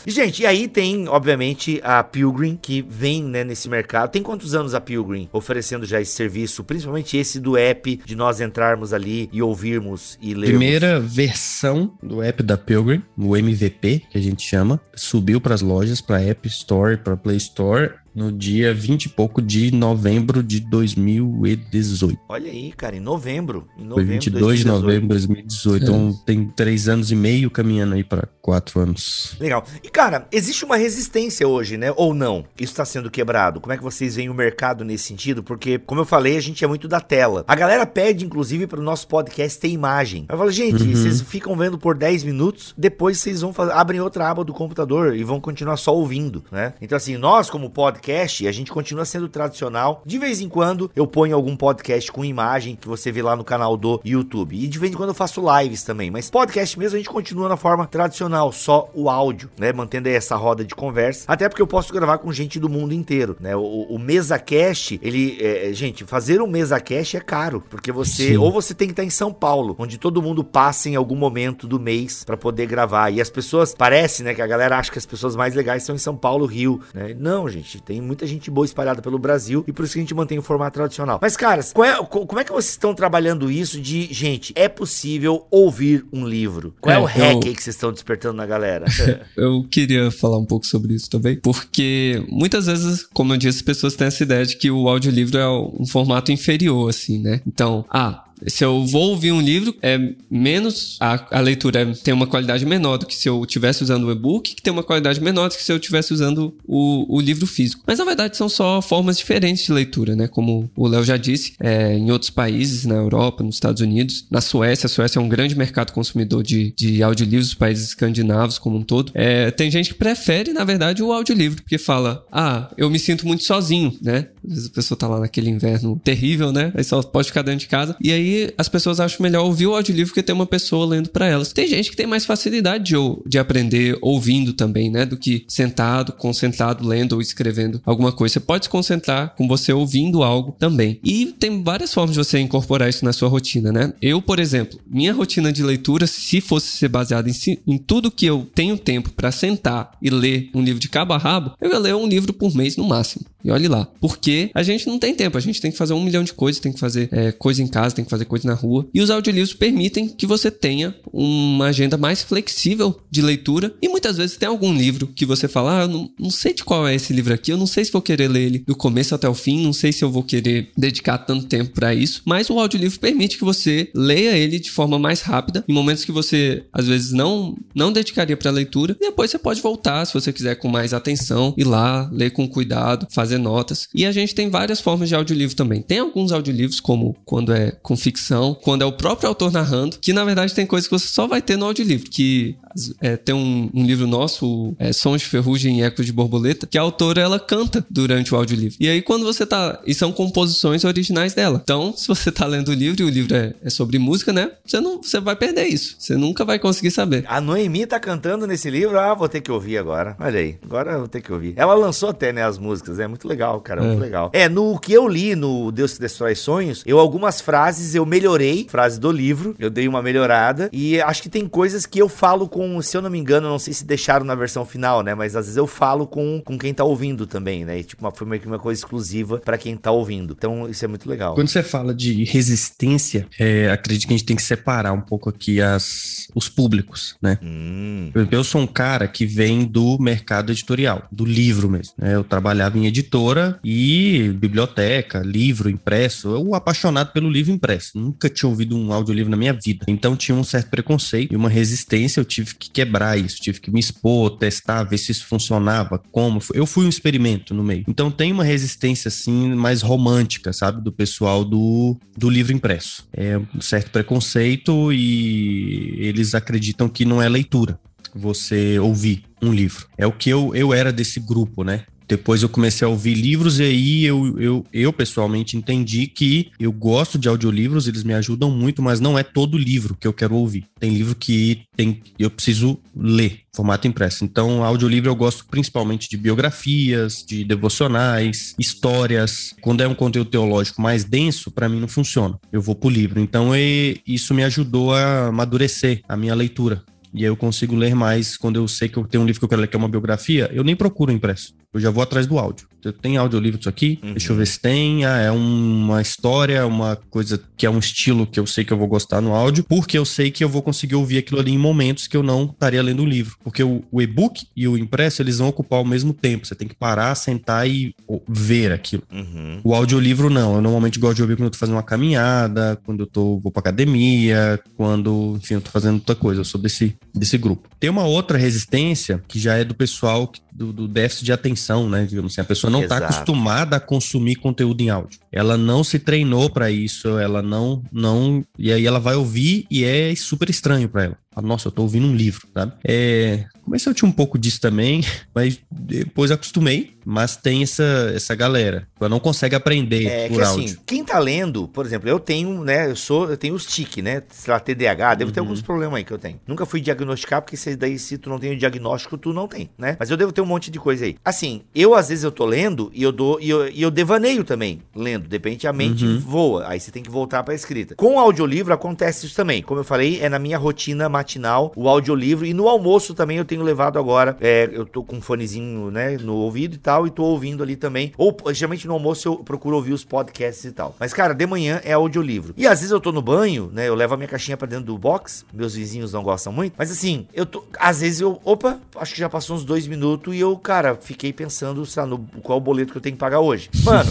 e, gente, e aí tem, obviamente, a Pilgrim, que vem né, nesse mercado. Tem quantos anos a Pilgrim oferecendo já esse serviço? Principalmente esse do app, de nós entrarmos ali e ouvirmos e lermos. Primeira versão do app da Pilgrim, o MVP, que a gente chama, subiu para as lojas, para App Store, para Play Store, no dia 20 e pouco de novembro de 2018. Olha aí, cara, em novembro. Em Foi novembro 22 de 2018. novembro de 2018. Então tem três anos e meio caminhando aí para quatro anos. Legal. E, cara, existe uma resistência hoje, né? Ou não? Isso tá sendo quebrado? Como é que vocês veem o mercado nesse sentido? Porque, como eu falei, a gente é muito da tela. A galera pede, inclusive, pro nosso podcast ter imagem. Eu falo, gente, Uhum. vocês ficam vendo por 10 minutos, depois vocês vão fazer, abrem outra aba do computador e vão continuar só ouvindo, né? Então, assim, nós, como podcast, a gente continua sendo tradicional. De vez em quando, eu ponho algum podcast com imagem que você vê lá no canal do YouTube. E de vez em quando eu faço lives também. Mas podcast mesmo, a gente continua na forma tradicional, só o áudio, né? Mantendo aí essa roda de conversa. Até porque eu posso gravar com gente do mundo inteiro, né? O, o MesaCast, ele... é, gente, fazer um MesaCast é caro. Porque você... Sim. Ou você tem que estar em São Paulo, onde todo mundo passa em algum momento do mês pra poder gravar. E as pessoas... Parece, né? Que a galera acha que as pessoas mais legais são em São Paulo, Rio, né? Não, gente. Tem muita gente boa espalhada pelo Brasil. E por isso que a gente mantém o formato tradicional. Mas, caras, é- co- como é que vocês estão trabalhando isso de... Gente, é possível ouvir um livro? Qual é, É, o hack eu- aí que vocês estão despertando na galera? Eu queria falar um pouco sobre isso também, porque muitas vezes, como eu disse, as pessoas têm essa ideia de que o audiolivro é um formato inferior, assim, né? Então, ah, se eu vou ouvir um livro, é menos. A, a leitura é- tem uma qualidade menor do que se eu estivesse usando o e-book, que tem uma qualidade menor do que se eu estivesse usando o, o livro físico. Mas na verdade são só formas diferentes de leitura, né? Como o Léo já disse, é, em outros países, na Europa, nos Estados Unidos, na Suécia, a Suécia é um grande mercado consumidor de, de audiolivros, os países escandinavos como um todo. É, tem gente que prefere, na verdade, o audiolivro, porque fala, ah, eu me sinto muito sozinho, né? Às vezes a pessoa tá lá naquele inverno terrível, né? Aí só pode ficar dentro de casa. E aí as pessoas acham melhor ouvir o audiolivro que ter uma pessoa lendo pra elas. Tem gente que tem mais facilidade de, de aprender ouvindo também, né? Do que sentado, concentrado, lendo ou escrevendo alguma coisa. Você pode se concentrar com você ouvindo algo também. E tem várias formas de você incorporar isso na sua rotina, né? Eu, por exemplo, minha rotina de leitura, se fosse ser baseada em, si- em tudo que eu tenho tempo pra sentar e ler um livro de cabo a rabo, eu ia ler um livro por mês no máximo. E olhe lá. Porque a gente não tem tempo, a gente tem que fazer um milhão de coisas, tem que fazer é, coisa em casa, tem que fazer coisa na rua. E os audiolivros permitem que você tenha uma agenda mais flexível de leitura. E muitas vezes tem algum livro que você fala, ah, eu não, não sei de qual é esse livro aqui, eu não sei se vou querer ler ele do começo até o fim, não sei se eu vou querer dedicar tanto tempo pra isso. Mas o audiolivro permite que você leia ele de forma mais rápida, em momentos que você às vezes não, não dedicaria pra leitura. E depois você pode voltar, se você quiser, com mais atenção, ir lá, ler com cuidado, fazer notas. E a gente tem várias formas de audiolivro também. Tem alguns audiolivros, como quando é com ficção, quando é o próprio autor narrando, que na verdade tem coisas que você só vai ter no audiolivro. Que é, tem um, um livro nosso, é, Sons de Ferrugem e Ecos de Borboleta, que a autora ela canta durante o audiolivro. E aí quando você tá. E são composições originais dela. Então, se você tá lendo o livro e o livro é, é sobre música, né? Você não você vai perder isso. Você nunca vai conseguir saber. A Noemi tá cantando nesse livro, ah, vou ter que ouvir agora. Olha aí, agora eu vou ter que ouvir. Ela lançou até, né, as músicas, é muito legal, cara, muito legal. É, no que eu li no Deus que Destrói Sonhos, eu algumas frases eu melhorei, frases do livro, eu dei uma melhorada, e acho que tem coisas que eu falo com, se eu não me engano, não sei se deixaram na versão final, né, mas às vezes eu falo com, com quem tá ouvindo também, né, e tipo, uma, foi meio que uma coisa exclusiva pra quem tá ouvindo. Então, isso é muito legal. Quando você fala de resistência, é, acredito que a gente tem que separar um pouco aqui as, os públicos, né? Hum, eu sou um cara que vem do mercado editorial, do livro mesmo. né? Eu trabalhava em editora e biblioteca, livro impresso. Eu apaixonado pelo livro impresso. Nunca tinha ouvido um audiolivro na minha vida. Então tinha um certo preconceito e uma resistência. Eu tive tive que quebrar isso, tive que me expor, testar, ver se isso funcionava, como. Eu fui um experimento no meio. Então tem uma resistência, assim, mais romântica, sabe? Do pessoal do, do livro impresso. É um certo preconceito e eles acreditam que não é leitura você ouvir um livro. É o que eu, eu era desse grupo, né? Depois eu comecei a ouvir livros e aí eu, eu, eu pessoalmente entendi que eu gosto de audiolivros, eles me ajudam muito, mas não é todo livro que eu quero ouvir. Tem livro que tem, eu preciso ler, formato impresso. Então, audiolivro eu gosto principalmente de biografias, de devocionais, histórias. Quando é um conteúdo teológico mais denso, para mim não funciona. Eu vou pro livro. Então, e, isso me ajudou a amadurecer a minha leitura. E aí eu consigo ler mais quando eu sei que eu tenho um livro que eu quero ler que é uma biografia, eu nem procuro impresso. Eu já vou atrás do áudio. Tem audiolivro disso aqui? Uhum. Deixa eu ver se tem. Ah, é uma história, uma coisa que é um estilo que eu sei que eu vou gostar no áudio, porque eu sei que eu vou conseguir ouvir aquilo ali em momentos que eu não estaria lendo o livro. Porque o, o e-book e o impresso, eles vão ocupar o mesmo tempo. Você tem que parar, sentar e ver aquilo. Uhum. O audiolivro, não. Eu normalmente gosto de ouvir quando eu tô fazendo uma caminhada, quando eu tô, vou pra academia, quando, enfim, eu tô fazendo outra coisa. Eu sou desse, desse grupo. Tem uma outra resistência que já é do pessoal que do, do, déficit de atenção, né? Digamos assim, a pessoa não está acostumada a consumir conteúdo em áudio. Ela não se treinou para isso, ela não, não, e aí ela vai ouvir e é super estranho para ela. Nossa, eu tô ouvindo um livro, sabe? É, comecei a ter um pouco disso também, mas depois acostumei. Mas tem essa, essa galera que não consegue aprender é, por que, assim, áudio. Assim, quem tá lendo, por exemplo, eu tenho, né? Eu sou, eu tenho os TIC, né? Sei lá, TDAH, devo uhum. ter alguns problemas aí que eu tenho. Nunca fui diagnosticar, porque se daí se tu não tem o diagnóstico, tu não tem, né? Mas eu devo ter um monte de coisa aí. Assim, eu às vezes eu tô lendo e eu dou e eu, e eu devaneio também lendo. De repente a mente uhum. voa, aí você tem que voltar pra escrita. Com o audiolivro acontece isso também. Como eu falei, é na minha rotina matinal o audiolivro e no almoço também eu tenho levado agora. É, eu tô com um fonezinho, né, no ouvido e tal, e tô ouvindo ali também. Ou geralmente no almoço eu procuro ouvir os podcasts e tal. Mas, cara, de manhã é audiolivro. E às vezes eu tô no banho, né? Eu levo a minha caixinha pra dentro do box. Meus vizinhos não gostam muito. Mas assim, eu tô. Às vezes eu. Opa, acho que já passou uns dois minutos e eu, cara, fiquei pensando, sabe, no qual boleto que eu tenho que pagar hoje. Mano.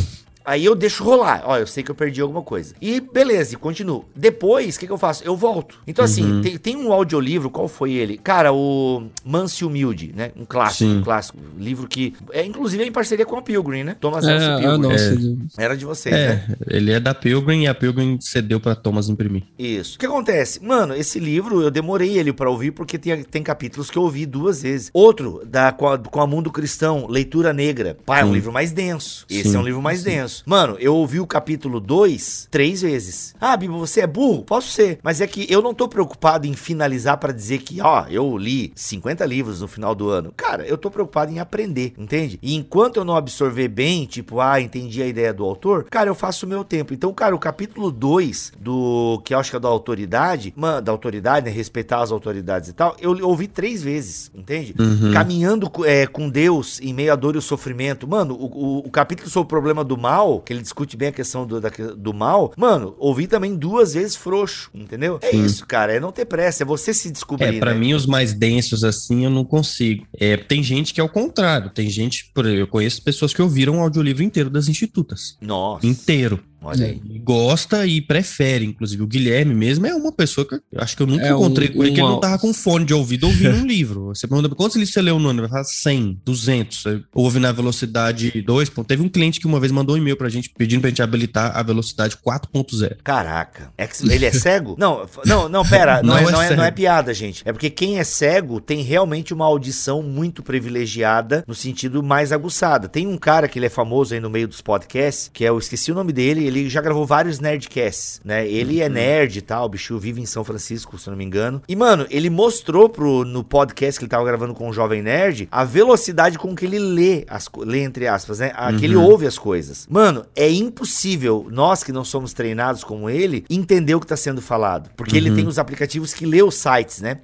Aí eu deixo rolar. Ó, eu sei que eu perdi alguma coisa. E beleza, e continuo. Depois, o que, que, eu faço? Eu volto. Então, assim, uhum. tem, tem, um audiolivro, qual foi ele? Cara, o Manso Humilde, né? Um clássico, Sim. um clássico. Livro que. É, inclusive, é em parceria com a Pilgrim, né? Thomas é, Nelson Pilgrim. Nossa, é. Era de vocês, é, né? Ele é da Pilgrim e a Pilgrim cedeu pra Thomas imprimir. Isso. O que acontece? Mano, esse livro eu demorei ele para ouvir porque tem, tem capítulos que eu ouvi duas vezes. Outro, da, com, a, com a Mundo Cristão, Leitura Negra. Pá, é um livro mais denso. Esse Sim. é um livro mais Sim. Denso. Mano, eu ouvi vi o capítulo 2 três vezes. Ah, Bibo, você é burro? Posso ser. Mas é que eu não tô preocupado em finalizar para dizer que, ó, eu li 50 livros no final do ano. Cara, eu tô preocupado em aprender, entende? E enquanto eu não absorver bem, tipo, ah, entendi a ideia do autor, cara, eu faço o meu tempo. Então, cara, o capítulo 2 do que eu acho que é da autoridade, man, da autoridade, né, respeitar as autoridades e tal, eu ouvi três vezes, entende? Uhum. Caminhando é, com Deus em meio à dor e o sofrimento. Mano, o, o, o capítulo sobre o problema do mal, que ele discute bem a questão do, da, do mal, mano, ouvi também duas vezes frouxo, entendeu? É isso, cara, é não ter pressa, é você se descobrir. É, pra né? mim, os mais densos assim, eu não consigo. É, tem gente que é o contrário, tem gente, eu conheço pessoas que ouviram o audiolivro inteiro das institutas. Nossa. Inteiro. Olha aí. Gosta e prefere, inclusive. O Guilherme mesmo é uma pessoa que eu acho que eu nunca é encontrei um, com ele, um, que ele não tava com fone de ouvido ouvindo um livro. Você pergunta quantos livros você leu no ano? Ele vai falar 100, 200. Ouve na velocidade 2. Teve um cliente que uma vez mandou um e-mail pra gente pedindo pra gente habilitar a velocidade 4.0. Caraca. É ele é cego? não, não, não, pera. Não, não, é, não, é, não é piada, gente. É porque quem é cego tem realmente uma audição muito privilegiada no sentido mais aguçada. Tem um cara que ele é famoso aí no meio dos podcasts, que é, eu esqueci o nome dele, ele já gravou vários Nerdcasts, né? Ele é uhum. nerd e tal, o bicho vive em São Francisco, se eu não me engano. E, mano, ele mostrou pro, no podcast que ele tava gravando com o Jovem Nerd a velocidade com que ele lê, as, lê entre aspas, né? A, uhum. Que ele ouve as coisas. Mano, é impossível nós que não somos treinados como ele entender o que tá sendo falado. Porque uhum. ele tem os aplicativos que lê os sites, né?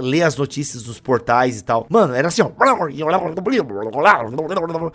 Sim. Lê as notícias dos portais e tal. Mano, era assim, ó.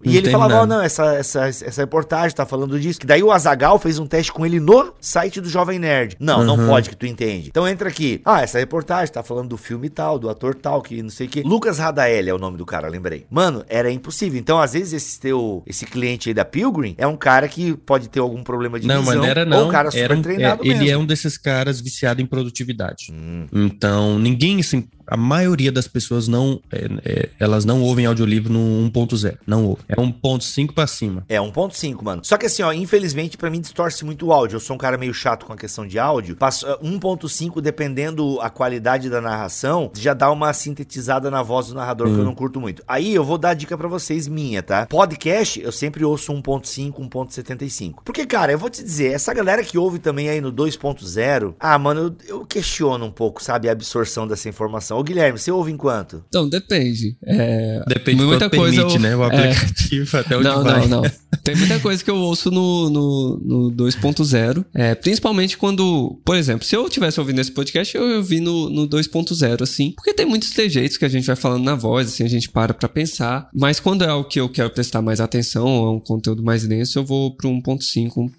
E ele falava, oh, não, essa, essa, essa reportagem tá falando disso. Que daí o Azagal fez um teste com ele no site do Jovem Nerd. Não, uhum. não pode que tu entende. Então entra aqui. Ah, essa reportagem tá falando do filme tal, do ator tal, que não sei o que. Lucas Radaeli é o nome do cara, lembrei. Mano, era impossível. Então, às vezes, esse teu, esse cliente aí da Pilgrim é um cara que pode ter algum problema de não, visão. Não, mas era não. Ou um cara super era um, treinado é, Ele é um desses caras viciado em produtividade. Hum. Então, ninguém, assim, a maioria das pessoas não, é, é, elas não ouvem audiolivro no 1.0, não ouvem. É 1.5 para cima. É 1.5, mano. Só que assim, ó, infelizmente para mim distorce muito o áudio. Eu sou um cara meio chato com a questão de áudio. Passo 1.5 dependendo a qualidade da narração, já dá uma sintetizada na voz do narrador que eu não curto muito. Aí eu vou dar a dica para vocês minha, tá? Podcast, eu sempre ouço 1.5, 1.75. Porque cara, eu vou te dizer, essa galera que ouve também aí no 2.0, ah, mano, eu, eu questiono um pouco, sabe, a absorção dessa informação. Ô Guilherme, você ouve em quanto? Então, depende. É... Depende muita coisa permite, eu... né? O é. aplicativo é... até onde não, vai. Não, não, Tem muita coisa que eu ouço no, no, no 2.0. É, principalmente quando, por exemplo, se eu tivesse ouvindo esse podcast, eu ouvi no, no 2.0, assim. Porque tem muitos trejeitos que a gente vai falando na voz, assim, a gente para pra pensar. Mas quando é algo que eu quero prestar mais atenção, é um conteúdo mais denso, eu vou pro 1.5,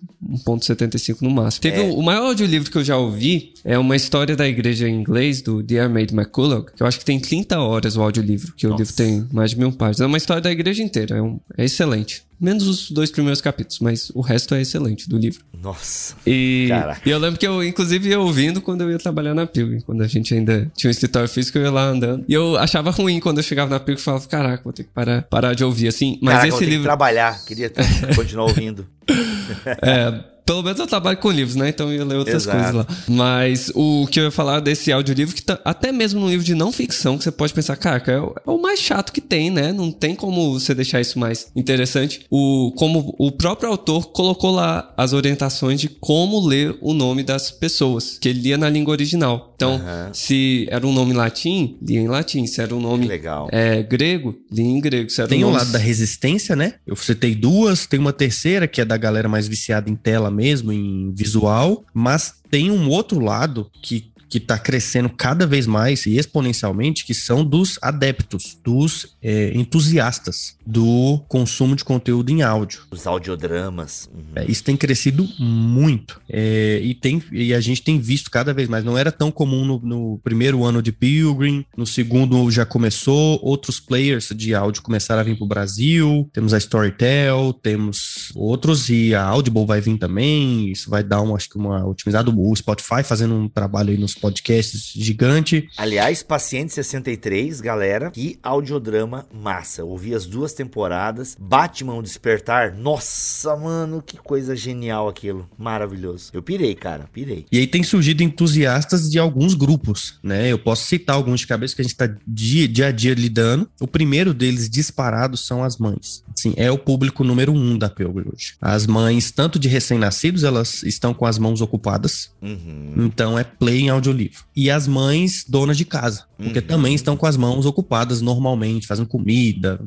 1.75 no máximo. Teve é. o, o maior audiolivro que eu já ouvi, é uma história da igreja em inglês, do Dear Maid McCulloch, que eu acho que tem 30 horas o audiolivro, que Nossa. o livro tem mais de mil páginas. É uma história da igreja inteira, é, um, é excelente. Menos os dois primeiros capítulos, mas o resto é excelente do livro. Nossa. E, e eu lembro que eu, inclusive, ia ouvindo quando eu ia trabalhar na Pilgrim. Quando a gente ainda tinha um escritório físico, eu ia lá andando. E eu achava ruim quando eu chegava na Pilgrim e falava, caraca, vou ter que parar, parar de ouvir assim. Mas caraca, esse ter livro. Que trabalhar, queria continuar ouvindo. é. Pelo menos eu trabalho com livros, né? Então eu ia ler outras Exato. coisas lá. Mas o que eu ia falar desse audiolivro, que tá, até mesmo no livro de não ficção, que você pode pensar, cara, é o, é o, mais chato que tem, né? Não tem como você deixar isso mais interessante. O, como o próprio autor colocou lá as orientações de como ler o nome das pessoas, que ele lia na língua original. Então, uhum. se era um nome latim, lia em latim. Se era um nome é, grego, lia em grego. Se tem um o lado da resistência, né? Eu citei duas, tem uma terceira, que é da galera mais viciada em tela mesmo, em visual, mas tem um outro lado que que está crescendo cada vez mais e exponencialmente, que são dos adeptos, dos é, entusiastas do consumo de conteúdo em áudio. Os audiodramas. Uhum. É, isso tem crescido muito. É, e, tem, e a gente tem visto cada vez mais. Não era tão comum no, no, primeiro ano de Pilgrim, no segundo já começou, outros players de áudio começaram a vir para o Brasil. Temos a Storytel, temos outros, e a Audible vai vir também. Isso vai dar um, acho que uma otimizada. O Spotify fazendo um trabalho aí nos podcasts gigante. Aliás, Paciente 63, galera, que audiodrama massa. Ouvi as duas temporadas. Batman Despertar, nossa, mano, que coisa genial aquilo. Maravilhoso. Eu pirei, cara, pirei. E aí tem surgido entusiastas de alguns grupos, né? Eu posso citar alguns de cabeça que a gente tá dia, dia a dia lidando. O primeiro deles disparados são as mães. Sim, é o público número um da Pilgrim hoje. As mães, tanto de recém-nascidos, elas estão com as mãos ocupadas. Uhum. Então é play em audiolivro livro. E as mães donas de casa, porque uhum. também estão com as mãos ocupadas normalmente, fazendo comida,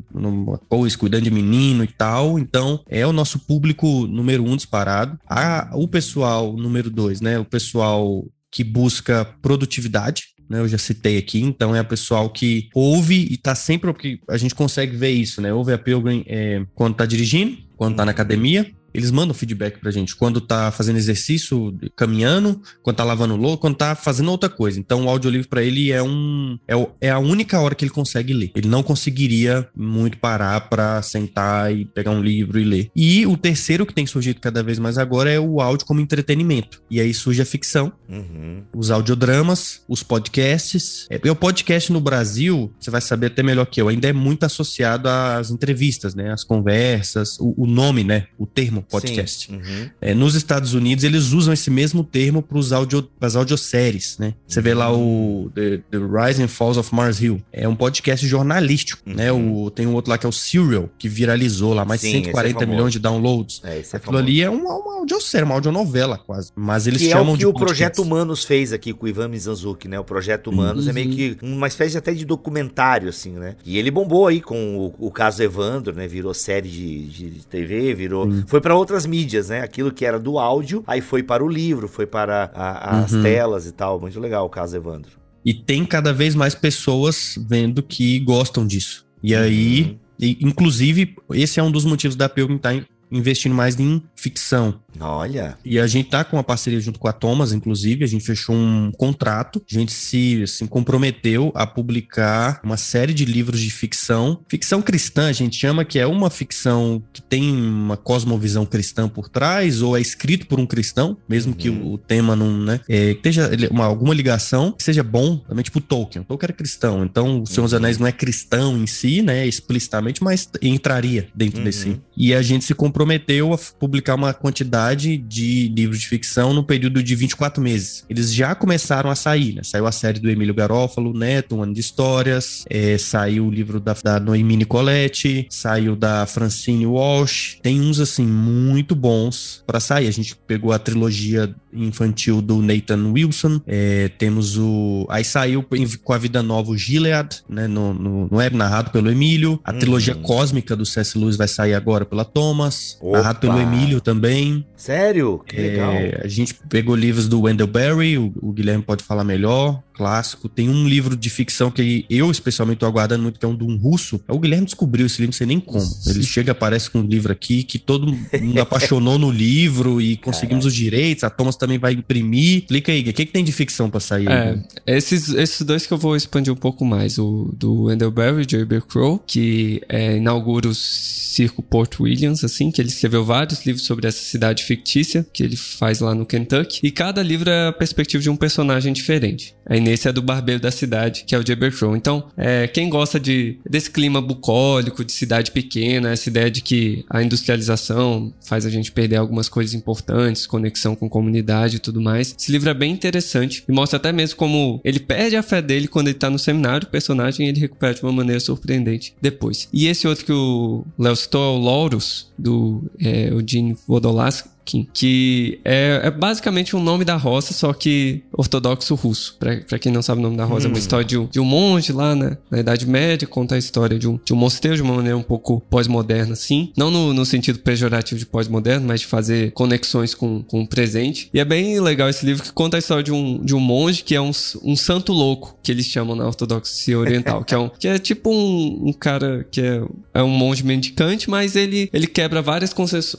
coisa, cuidando de menino e tal. Então, é o nosso público número um disparado. A, o pessoal número dois, né? O pessoal que busca produtividade, né? Eu já citei aqui, então é o pessoal que ouve e tá sempre, porque a gente consegue ver isso, né? Ouve a Pilgrim é, quando tá dirigindo, quando tá na academia, eles mandam feedback pra gente quando tá fazendo exercício, caminhando, quando tá lavando louco, quando tá fazendo outra coisa. Então o audiolivro para ele é um é, o, é, a única hora que ele consegue ler. Ele não conseguiria muito parar para sentar e pegar um livro e ler. E o terceiro que tem surgido cada vez mais agora é o áudio como entretenimento. E aí surge a ficção, uhum. os audiodramas, os podcasts. É, o podcast no Brasil, você vai saber até melhor que eu, ainda é muito associado às entrevistas, né? As conversas, o, o nome, né? O termo podcast. Uhum. É, nos Estados Unidos, eles usam esse mesmo termo para audio, as audioséries, né? Você vê lá o The, The Rise and Falls of Mars Hill. É um podcast jornalístico, né? uhum. né? O, tem um outro lá que é o Serial, que viralizou lá mais de 140 é milhões de downloads. É, esse é Aquilo ali é uma, uma audiosérie, uma audionovela quase. Mas eles que chamam é o que o Projeto Humanos fez aqui com o Ivan Mizanzuki, né? O Projeto Humanos uhum. é meio que uma espécie até de documentário, assim, né? E ele bombou aí com o, o caso Evandro, né? Virou série de, de TV, virou... Foi para outras mídias, né? Aquilo que era do áudio, aí foi para o livro, foi para a, as uhum. telas e tal. Muito legal o caso Evandro. E tem cada vez mais pessoas vendo que gostam disso. E aí, uhum. e, inclusive, esse é um dos motivos da Pilgrim estar tá investindo mais em ficção. Olha. E a gente tá com uma parceria junto com a Thomas, inclusive, a gente fechou um contrato, a gente se assim, comprometeu a publicar uma série de livros de ficção. Ficção cristã, a gente chama que é uma ficção que tem uma cosmovisão cristã por trás, ou é escrito por um cristão, mesmo uhum. que o, tema não, né, é, esteja uma, alguma ligação, que seja bom, também tipo Tolkien. O Tolkien era cristão, então o Senhor uhum. dos Anéis não é cristão em si, né, explicitamente, mas entraria dentro uhum. desse. E a gente se comprometeu a publicar uma quantidade de livros de ficção no período de 24 meses. Eles já começaram a sair, né? Saiu a série do Emílio Garófalo, Neto, Um Ano de Histórias, é, saiu o livro da, da Noemi Nicoletti, saiu da Francine Walsh. Tem uns, assim, muito bons para sair. A gente pegou a trilogia infantil do Nathan Wilson, é, temos o... Aí saiu com a Vida Nova o Gilead, né? No, no, no é narrado pelo Emílio. A trilogia hum. cósmica do C.S. Lewis vai sair agora pela Thomas, Opa. narrado pelo Emílio também. Sério? Que legal. É, a gente pegou livros do Wendell Berry, o, o Guilherme pode falar melhor clássico. Tem um livro de ficção que eu, especialmente, tô aguardando muito, que é um de um russo. O Guilherme descobriu esse livro, não sei nem como. Ele chega aparece com um livro aqui que todo mundo apaixonou no livro e conseguimos Caramba. os direitos. A Thomas também vai imprimir. Explica aí, o que, que tem de ficção para sair? É, esses, esses dois que eu vou expandir um pouco mais. O do Wendell Berry, J.B. Crow, que é, inaugura o Circo Port Williams, assim, que ele escreveu vários livros sobre essa cidade fictícia que ele faz lá no Kentucky. E cada livro é a perspectiva de um personagem diferente. Aí nesse é do barbeiro da cidade, que é o Jabber Crow. Então, é, quem gosta de, desse clima bucólico, de cidade pequena, essa ideia de que a industrialização faz a gente perder algumas coisas importantes, conexão com comunidade e tudo mais. Esse livro é bem interessante e mostra até mesmo como ele perde a fé dele quando ele tá no seminário, o personagem ele recupera de uma maneira surpreendente depois. E esse outro que o Léo citou é o Laurus, do é, Eugene Vodolaski, que é, é, basicamente um nome da roça, só que ortodoxo russo. Pra, quem não sabe o nome da roça, hum. é uma hum. história de um, de um monge lá né, na Idade Média, conta a história de um, de um mosteiro de uma maneira um pouco pós-moderna, assim. Não no, no sentido pejorativo de pós-moderno, mas de fazer conexões com, com o presente. E é bem legal esse livro que conta a história de um, de um monge que é um, um santo louco, que eles chamam na ortodoxia oriental, que é, um, que é tipo um, um cara que é, é um monge mendicante, mas ele, ele quebra várias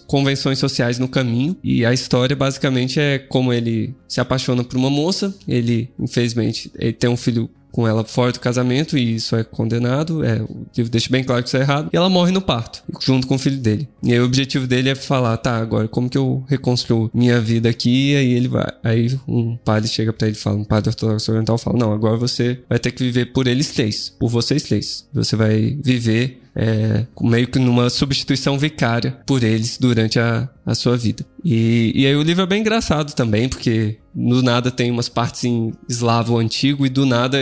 convenções sociais no caminho caminho. E a história basicamente é como ele se apaixona por uma moça. Ele, infelizmente, ele tem um filho com ela fora do casamento e isso é condenado. É, o livro deixa bem claro que isso é errado. E ela morre no parto, junto com o filho dele. E aí o objetivo dele é falar, tá, agora como que eu reconstruo minha vida aqui? E aí ele vai. Aí um padre chega para ele e fala, um padre ortodoxo oriental fala, não, agora você vai ter que viver por eles três, por vocês três. Você vai viver é, meio que numa substituição vicária por eles durante a, a sua vida. E, e aí o livro é bem engraçado também, porque do nada tem umas partes em eslavo antigo e do nada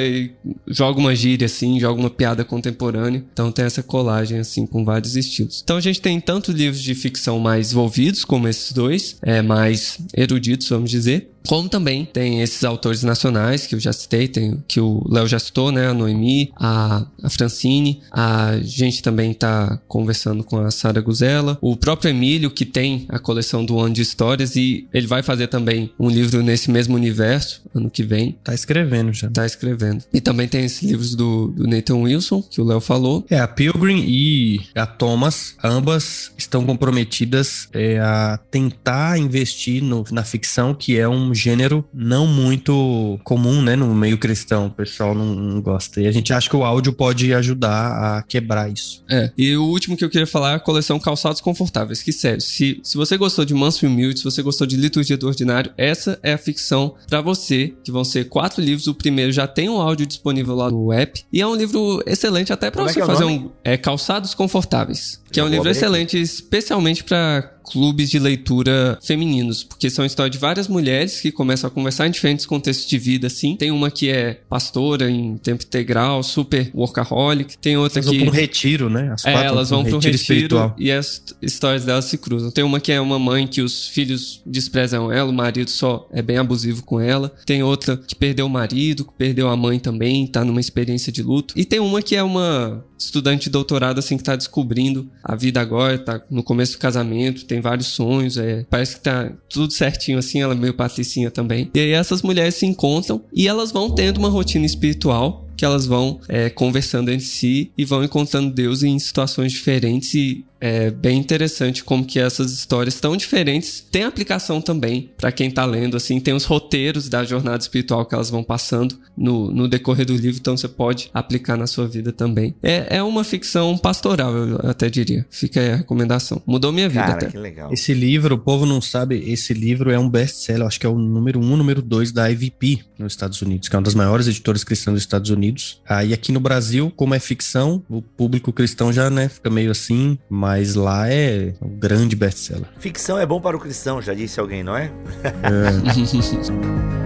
joga uma gíria assim, joga uma piada contemporânea. Então tem essa colagem assim com vários estilos. Então a gente tem tanto livros de ficção mais envolvidos como esses dois, é mais eruditos, vamos dizer, como também tem esses autores nacionais que eu já citei, tem, que o Léo já citou, né? A Noemi, a, a Francine. A gente também tá conversando com a Sara Guzella. O próprio Emílio, que tem a coleção do Ano de Histórias, e ele vai fazer também um livro nesse mesmo universo, ano que vem. Tá escrevendo já. Tá escrevendo. E também tem esses livros do, do Nathan Wilson, que o Léo falou. É, a Pilgrim e a Thomas, ambas estão comprometidas é, a tentar investir no, na ficção, que é um gênero não muito comum, né, no meio cristão. O pessoal não, não, gosta. E a gente acha que o áudio pode ajudar a quebrar isso. É. E o último que eu queria falar é a coleção Calçados Confortáveis. Que sério, se, se você gostou de Manso e Humilde, se você gostou de Liturgia do Ordinário, essa é a ficção para você, que vão ser quatro livros. O primeiro já tem um áudio disponível lá no app. E é um livro excelente até para é você é fazer um. É Calçados Confortáveis. Que é um livro excelente, especialmente para clubes de leitura femininos, porque são histórias de várias mulheres que começam a conversar em diferentes contextos de vida, assim. Tem uma que é pastora em tempo integral, super workaholic. Tem outra elas que... vão para um retiro, né? As é, elas vão para um retiro, retiro e as histórias delas se cruzam. Tem uma que é uma mãe que os filhos desprezam ela, o marido só é bem abusivo com ela. Tem outra que perdeu o marido, que perdeu a mãe também, tá numa experiência de luto. E tem uma que é uma estudante de doutorado, assim, que tá descobrindo a vida agora, tá no começo do casamento, tem vários sonhos, é, parece que tá tudo certinho, assim, ela é meio patricinha também. E aí essas mulheres se encontram e elas vão tendo uma rotina espiritual que elas vão é, conversando entre si e vão encontrando Deus em situações diferentes e é bem interessante como que essas histórias tão diferentes têm aplicação também para quem tá lendo, assim, tem os roteiros da jornada espiritual que elas vão passando no, no decorrer do livro, então você pode aplicar na sua vida também. É, é uma ficção pastoral, eu até diria. Fica aí a recomendação. Mudou minha vida Cara, até. que legal. Esse livro, o povo não sabe, esse livro é um best-seller, acho que é o número um, número dois da IVP nos Estados Unidos, que é uma das maiores editoras cristãs dos Estados Unidos. Aí aqui no Brasil, como é ficção, o público cristão já, né, fica meio assim, mas lá é um grande best-seller. Ficção é bom para o cristão, já disse alguém, não é?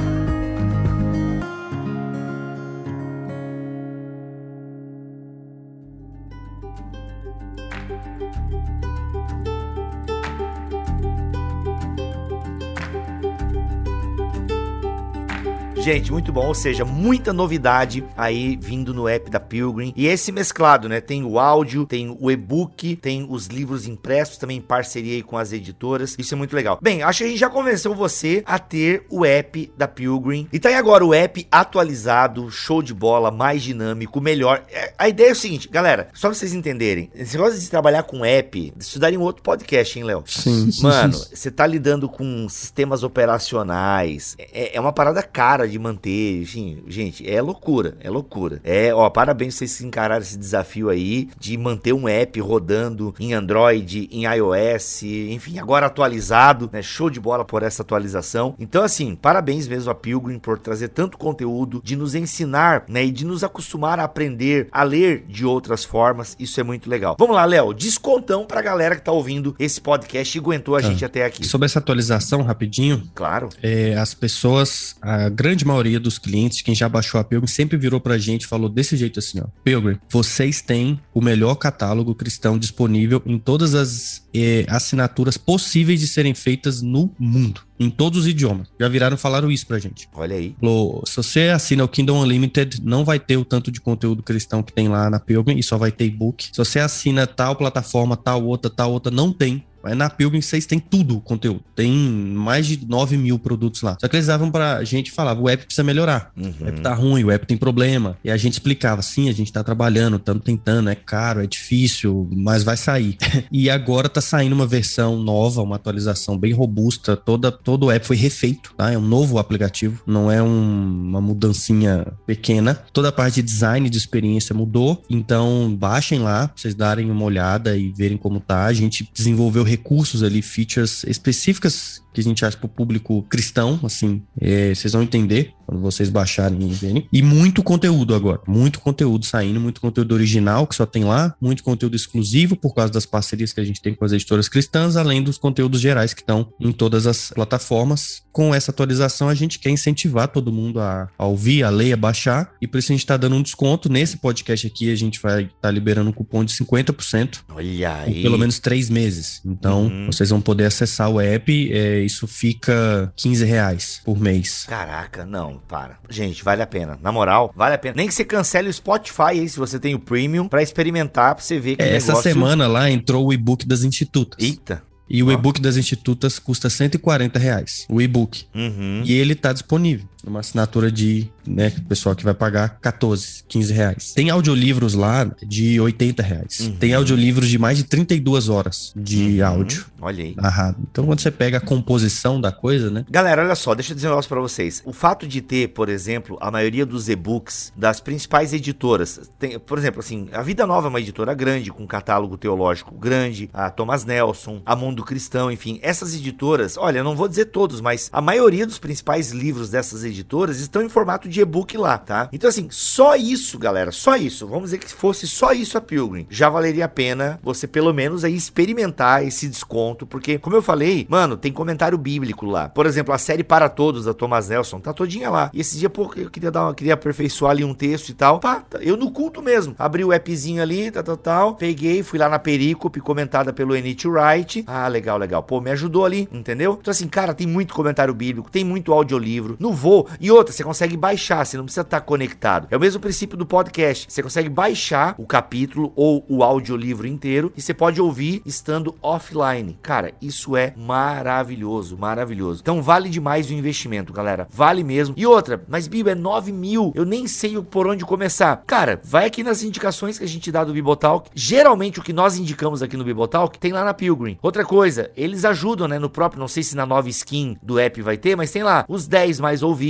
Gente, muito bom, ou seja, muita novidade aí vindo no app da Pilgrim. E esse mesclado, né? Tem o áudio, tem o e-book, tem os livros impressos, também em parceria aí com as editoras. Isso é muito legal. Bem, acho que a gente já convenceu você a ter o app da Pilgrim. E tá aí agora o app atualizado, show de bola, mais dinâmico, melhor. É, A ideia é o seguinte, galera, só pra vocês entenderem. Esse negócio de trabalhar com app, isso daria um outro podcast, hein, Léo? Sim. Mano, você tá lidando com sistemas operacionais. É, é uma parada cara de manter. Enfim, gente, é loucura. É loucura. É, ó, parabéns vocês que encararam esse desafio aí de manter um app rodando em Android, em iOS, enfim, agora atualizado, né? Show de bola por essa atualização. Então, assim, parabéns mesmo a Pilgrim por trazer tanto conteúdo, de nos ensinar, né? E de nos acostumar a aprender a ler de outras formas. Isso é muito legal. Vamos lá, Léo, descontão pra galera que tá ouvindo esse podcast e aguentou a Tá. gente até aqui. Sobre essa atualização, rapidinho, Claro. é, as pessoas, a grande maioria dos clientes, quem já baixou a Pilgrim, sempre virou pra gente e falou desse jeito assim, ó. Pilgrim, vocês têm o melhor catálogo cristão disponível em todas as é, assinaturas possíveis de serem feitas no mundo. Em todos os idiomas. Já viraram e falaram isso pra gente. Olha aí. Falou, se você assina o Kingdom Unlimited, não vai ter o tanto de conteúdo cristão que tem lá na Pilgrim e só vai ter e-book. Se você assina tal plataforma, tal outra, tal outra, não tem. Mas na Pilgrim vocês têm tudo o conteúdo. Tem mais de 9 mil produtos lá. Só que eles davam pra gente falar, o app precisa melhorar. Uhum. O app tá ruim, o app tem problema. E a gente explicava, sim, a gente tá trabalhando, estamos tentando, é caro, é difícil, mas vai sair. e agora tá saindo uma versão nova, uma atualização bem robusta. Toda, todo o app foi refeito, tá? É um novo aplicativo, não é um- uma mudancinha pequena. Toda a parte de design de experiência mudou. Então, baixem lá, pra vocês darem uma olhada e verem como tá. A gente desenvolveu recursos ali, features específicas que a gente acha pro público cristão, assim, é, vocês vão entender quando vocês baixarem e verem. E muito conteúdo agora, muito conteúdo saindo, muito conteúdo original que só tem lá, muito conteúdo exclusivo por causa das parcerias que a gente tem com as editoras cristãs, além dos conteúdos gerais que estão em todas as plataformas. Com essa atualização, a gente quer incentivar todo mundo a, a ouvir, a ler, a baixar, e por isso a gente está dando um desconto. Nesse podcast aqui, a gente vai estar liberando um cupom de 50%. Olha Por aí. pelo menos três meses. Então, Uhum. vocês vão poder acessar o app. é, isso fica 15 reais por mês. Caraca, não, para. Gente, vale a pena. Na moral, vale a pena. Nem que você cancele o Spotify aí, se você tem o Premium, pra experimentar, pra você ver que É, Essa negócio... semana lá entrou o e-book das institutas. Eita. E o e-book das institutas custa 140 reais. O e-book. Uhum. E ele tá disponível. Uma assinatura de, né, pessoal que vai pagar 14, 15 reais. Tem audiolivros lá de 80 reais. Uhum. Tem audiolivros de mais de 32 horas de Uhum. áudio Olha aí. narrado. Então, quando você pega a composição da coisa, né? Galera, olha só, deixa eu dizer um negócio pra vocês. O fato de ter, por exemplo, a maioria dos e-books das principais editoras, tem, por exemplo, assim, a Vida Nova é uma editora grande, com um catálogo teológico grande, a Thomas Nelson, a Mundo Cristão, enfim, essas editoras, olha, não vou dizer todos, mas a maioria dos principais livros dessas editoras estão em formato de e-book lá, tá? Então, assim, só isso, galera, só isso, vamos dizer que fosse só isso a Pilgrim, já valeria a pena você pelo menos aí experimentar esse desconto, porque, como eu falei, mano, tem comentário bíblico lá. Por exemplo, a série Para Todos da Thomas Nelson tá todinha lá. E esse dia, pô, eu queria dar uma, queria aperfeiçoar ali um texto e tal. Pá, tá- eu no culto mesmo. Abri o appzinho ali, tal, tal, tal. Peguei, fui lá na Perícope, comentada pelo Enit Wright. Ah, legal, legal. Pô, me ajudou ali, entendeu? Então, assim, cara, tem muito comentário bíblico, tem muito audiolivro. No voo, E outra, você consegue baixar, você não precisa estar conectado. É o mesmo princípio do podcast. Você consegue baixar o capítulo ou o audiolivro inteiro e você pode ouvir estando offline. Cara, isso é maravilhoso, maravilhoso. Então vale demais o investimento, galera. Vale mesmo. E outra, mas Bibo, é 9 mil. Eu nem sei por onde começar. Cara, vai aqui nas indicações que a gente dá do Bibotalk. Geralmente o que nós indicamos aqui no Bibotalk tem lá na Pilgrim. Outra coisa, eles ajudam, né? No próprio, não sei se na nova skin do app vai ter, mas tem lá os 10 mais ouvidos,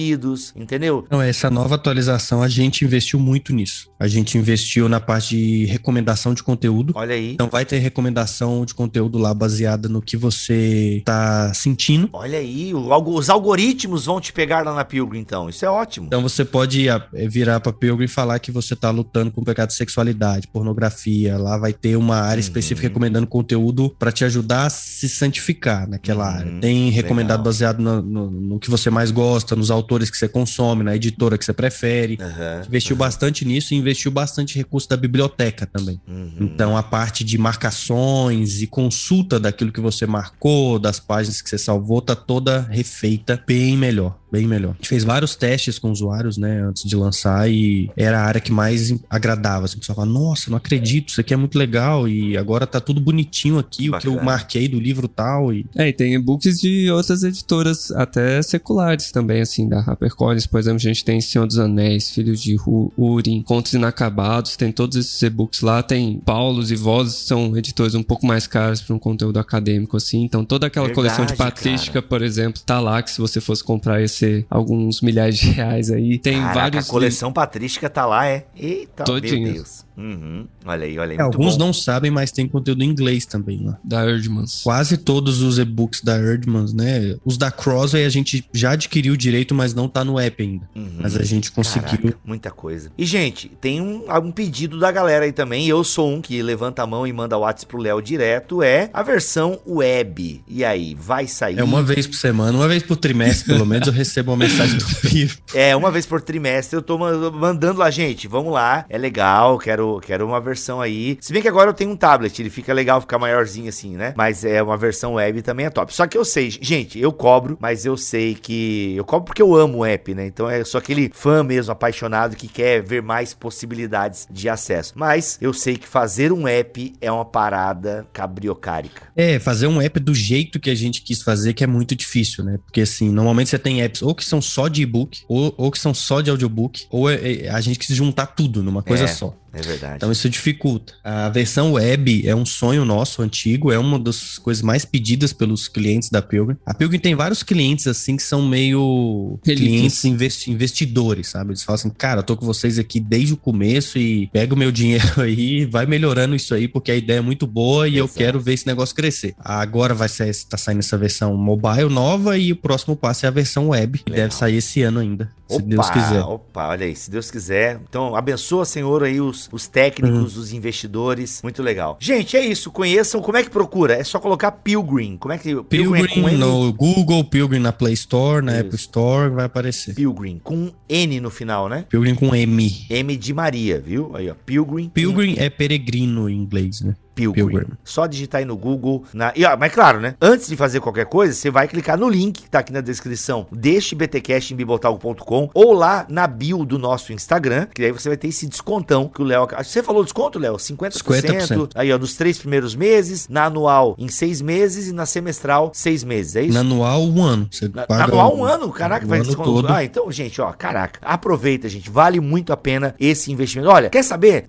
entendeu? Não, essa nova atualização a gente investiu muito nisso. A gente investiu na parte de recomendação de conteúdo. Olha aí. Então vai ter recomendação de conteúdo lá baseada no que você tá sentindo. Olha aí, os algoritmos vão te pegar lá na Pilgrim, então. Isso é ótimo. Então você pode é, virar pra Pilgrim e falar que você tá lutando com o pecado de sexualidade, pornografia. Lá vai ter uma área uhum. específica recomendando conteúdo para te ajudar a se santificar naquela uhum. área. Tem recomendado legal. baseado no, no, no, que você mais gosta, nos autores que você consome, na editora que você prefere. Uhum. Investiu bastante nisso e investiu bastante recurso da biblioteca também. Uhum. Então a parte de marcações e consulta daquilo que você marcou, das páginas que você salvou, tá toda refeita bem melhor bem melhor. A gente fez vários testes com usuários, né, antes de lançar e era a área que mais agradava. Assim, o pessoal fala, nossa, não acredito, isso aqui é muito legal e agora tá tudo bonitinho aqui, Bacana. o que eu marquei do livro tal. E... É, e tem e-books de outras editoras, até seculares também, assim, da HarperCollins, por exemplo, a gente tem Senhor dos Anéis, Filhos de Urim, Contos Inacabados, tem todos esses e-books lá, tem Paulos e Vozes, são editores um pouco mais caros para um conteúdo acadêmico, assim, então toda aquela Verdade, coleção de patrística, cara. por exemplo, tá lá, que se você fosse comprar esse ser alguns milhares de reais aí. Tem Caraca, vários. A coleção patrística tá lá, é? Eita, Todinho. meu Deus. Uhum. Olha aí, olha aí. É, alguns bom. não sabem, mas tem conteúdo em inglês também lá. Da Erdmans. Quase todos os e-books da Erdmans, né? Os da Crossway a gente já adquiriu o direito, mas não tá no app ainda. Uhum. Mas a gente conseguiu. Caraca, muita coisa. E, gente, tem um, um pedido da galera aí também. Eu sou um que levanta a mão e manda o WhatsApp pro Léo direto. É a versão web. E aí, vai sair? É uma vez por semana, uma vez por trimestre, pelo menos, eu recebo uma mensagem do Piro. É, uma vez por trimestre eu tô mandando lá, gente. Vamos lá, é legal, quero, quero uma versão aí. Se bem que agora eu tenho um tablet, ele fica legal, ficar maiorzinho assim, né? Mas é uma versão web também é top. Só que eu sei, gente, eu cobro, mas eu sei que. Eu cobro porque eu amo o app, né? Então é só aquele fã mesmo apaixonado que quer ver mais possibilidades de acesso. Mas eu sei que fazer um app é uma parada cabriocárica. É, fazer um app do jeito que a gente quis fazer, que é muito difícil, né? Porque assim, normalmente você tem apps ou que são só de e-book, ou, ou que são só de audiobook, ou é, é, a gente quis juntar tudo numa coisa é. só. É verdade. Então isso dificulta. A versão web é um sonho nosso antigo, é uma das coisas mais pedidas pelos clientes da Pilgrim. A Pilgrim tem vários clientes assim que são meio clientes investi investidores, sabe? Eles falam assim, cara, eu tô com vocês aqui desde o começo e pega o meu dinheiro aí, vai melhorando isso aí porque a ideia é muito boa e Exato. eu quero ver esse negócio crescer. Agora vai ser, tá saindo essa versão mobile nova e o próximo passo é a versão web, que deve sair esse ano ainda, opa, se Deus quiser. Opa, olha aí, se Deus quiser. Então abençoa, Senhor, aí os os, os técnicos, uhum. os investidores. Muito legal. Gente, é isso. Conheçam. Como é que procura? É só colocar Pilgrim. Como é que. Pilgrim, Pilgrim é no Google, Pilgrim na Play Store, na isso. Apple Store, vai aparecer. Pilgrim, com N no final, né? Pilgrim com M. M de Maria, viu? Aí, ó. Pilgrim. Pilgrim é peregrino em inglês, né? Pilgrim. Pilgrim. Só digitar aí no Google. Na... E, ó, mas claro, né? Antes de fazer qualquer coisa, você vai clicar no link que tá aqui na descrição deste BTcast em bibotalgo.com ou lá na bio do nosso Instagram, que aí você vai ter esse descontão que o Léo. Você falou desconto, Léo? 50%, 50%. Aí, ó, nos três primeiros meses, na anual em seis meses e na semestral seis meses, é isso? Na anual, um ano. Você na, paga anual, um ano? Caraca, um vai desconto. Todo. Ah, então, gente, ó, caraca, aproveita, gente. Vale muito a pena esse investimento. Olha, quer saber?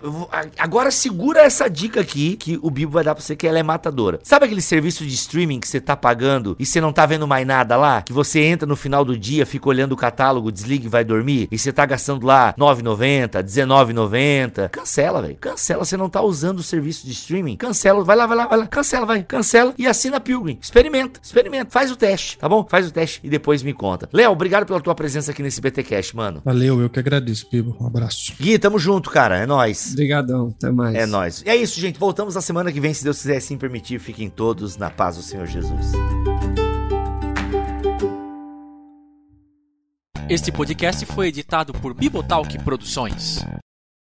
Agora segura essa dica aqui que o Bibo vai dar pra você que ela é matadora. Sabe aquele serviço de streaming que você tá pagando e você não tá vendo mais nada lá? Que você entra no final do dia, fica olhando o catálogo, desliga e vai dormir? E você tá gastando lá 9,90, 19,90. Cancela, velho. Cancela, você não tá usando o serviço de streaming. Cancela, vai lá, vai lá, vai lá. Cancela, vai. Cancela e assina Pilgrim. Experimenta, experimenta. Faz o teste, tá bom? Faz o teste e depois me conta. Léo, obrigado pela tua presença aqui nesse BTcast, mano. Valeu, eu que agradeço, Bibo. Um abraço. Gui, tamo junto, cara. É nóis. Obrigadão, até mais. É nóis. E é isso, gente. Voltamos na semana que vem se Deus quiser assim permitir, fiquem todos na paz do Senhor Jesus. Este podcast foi editado por Bibotalk Produções.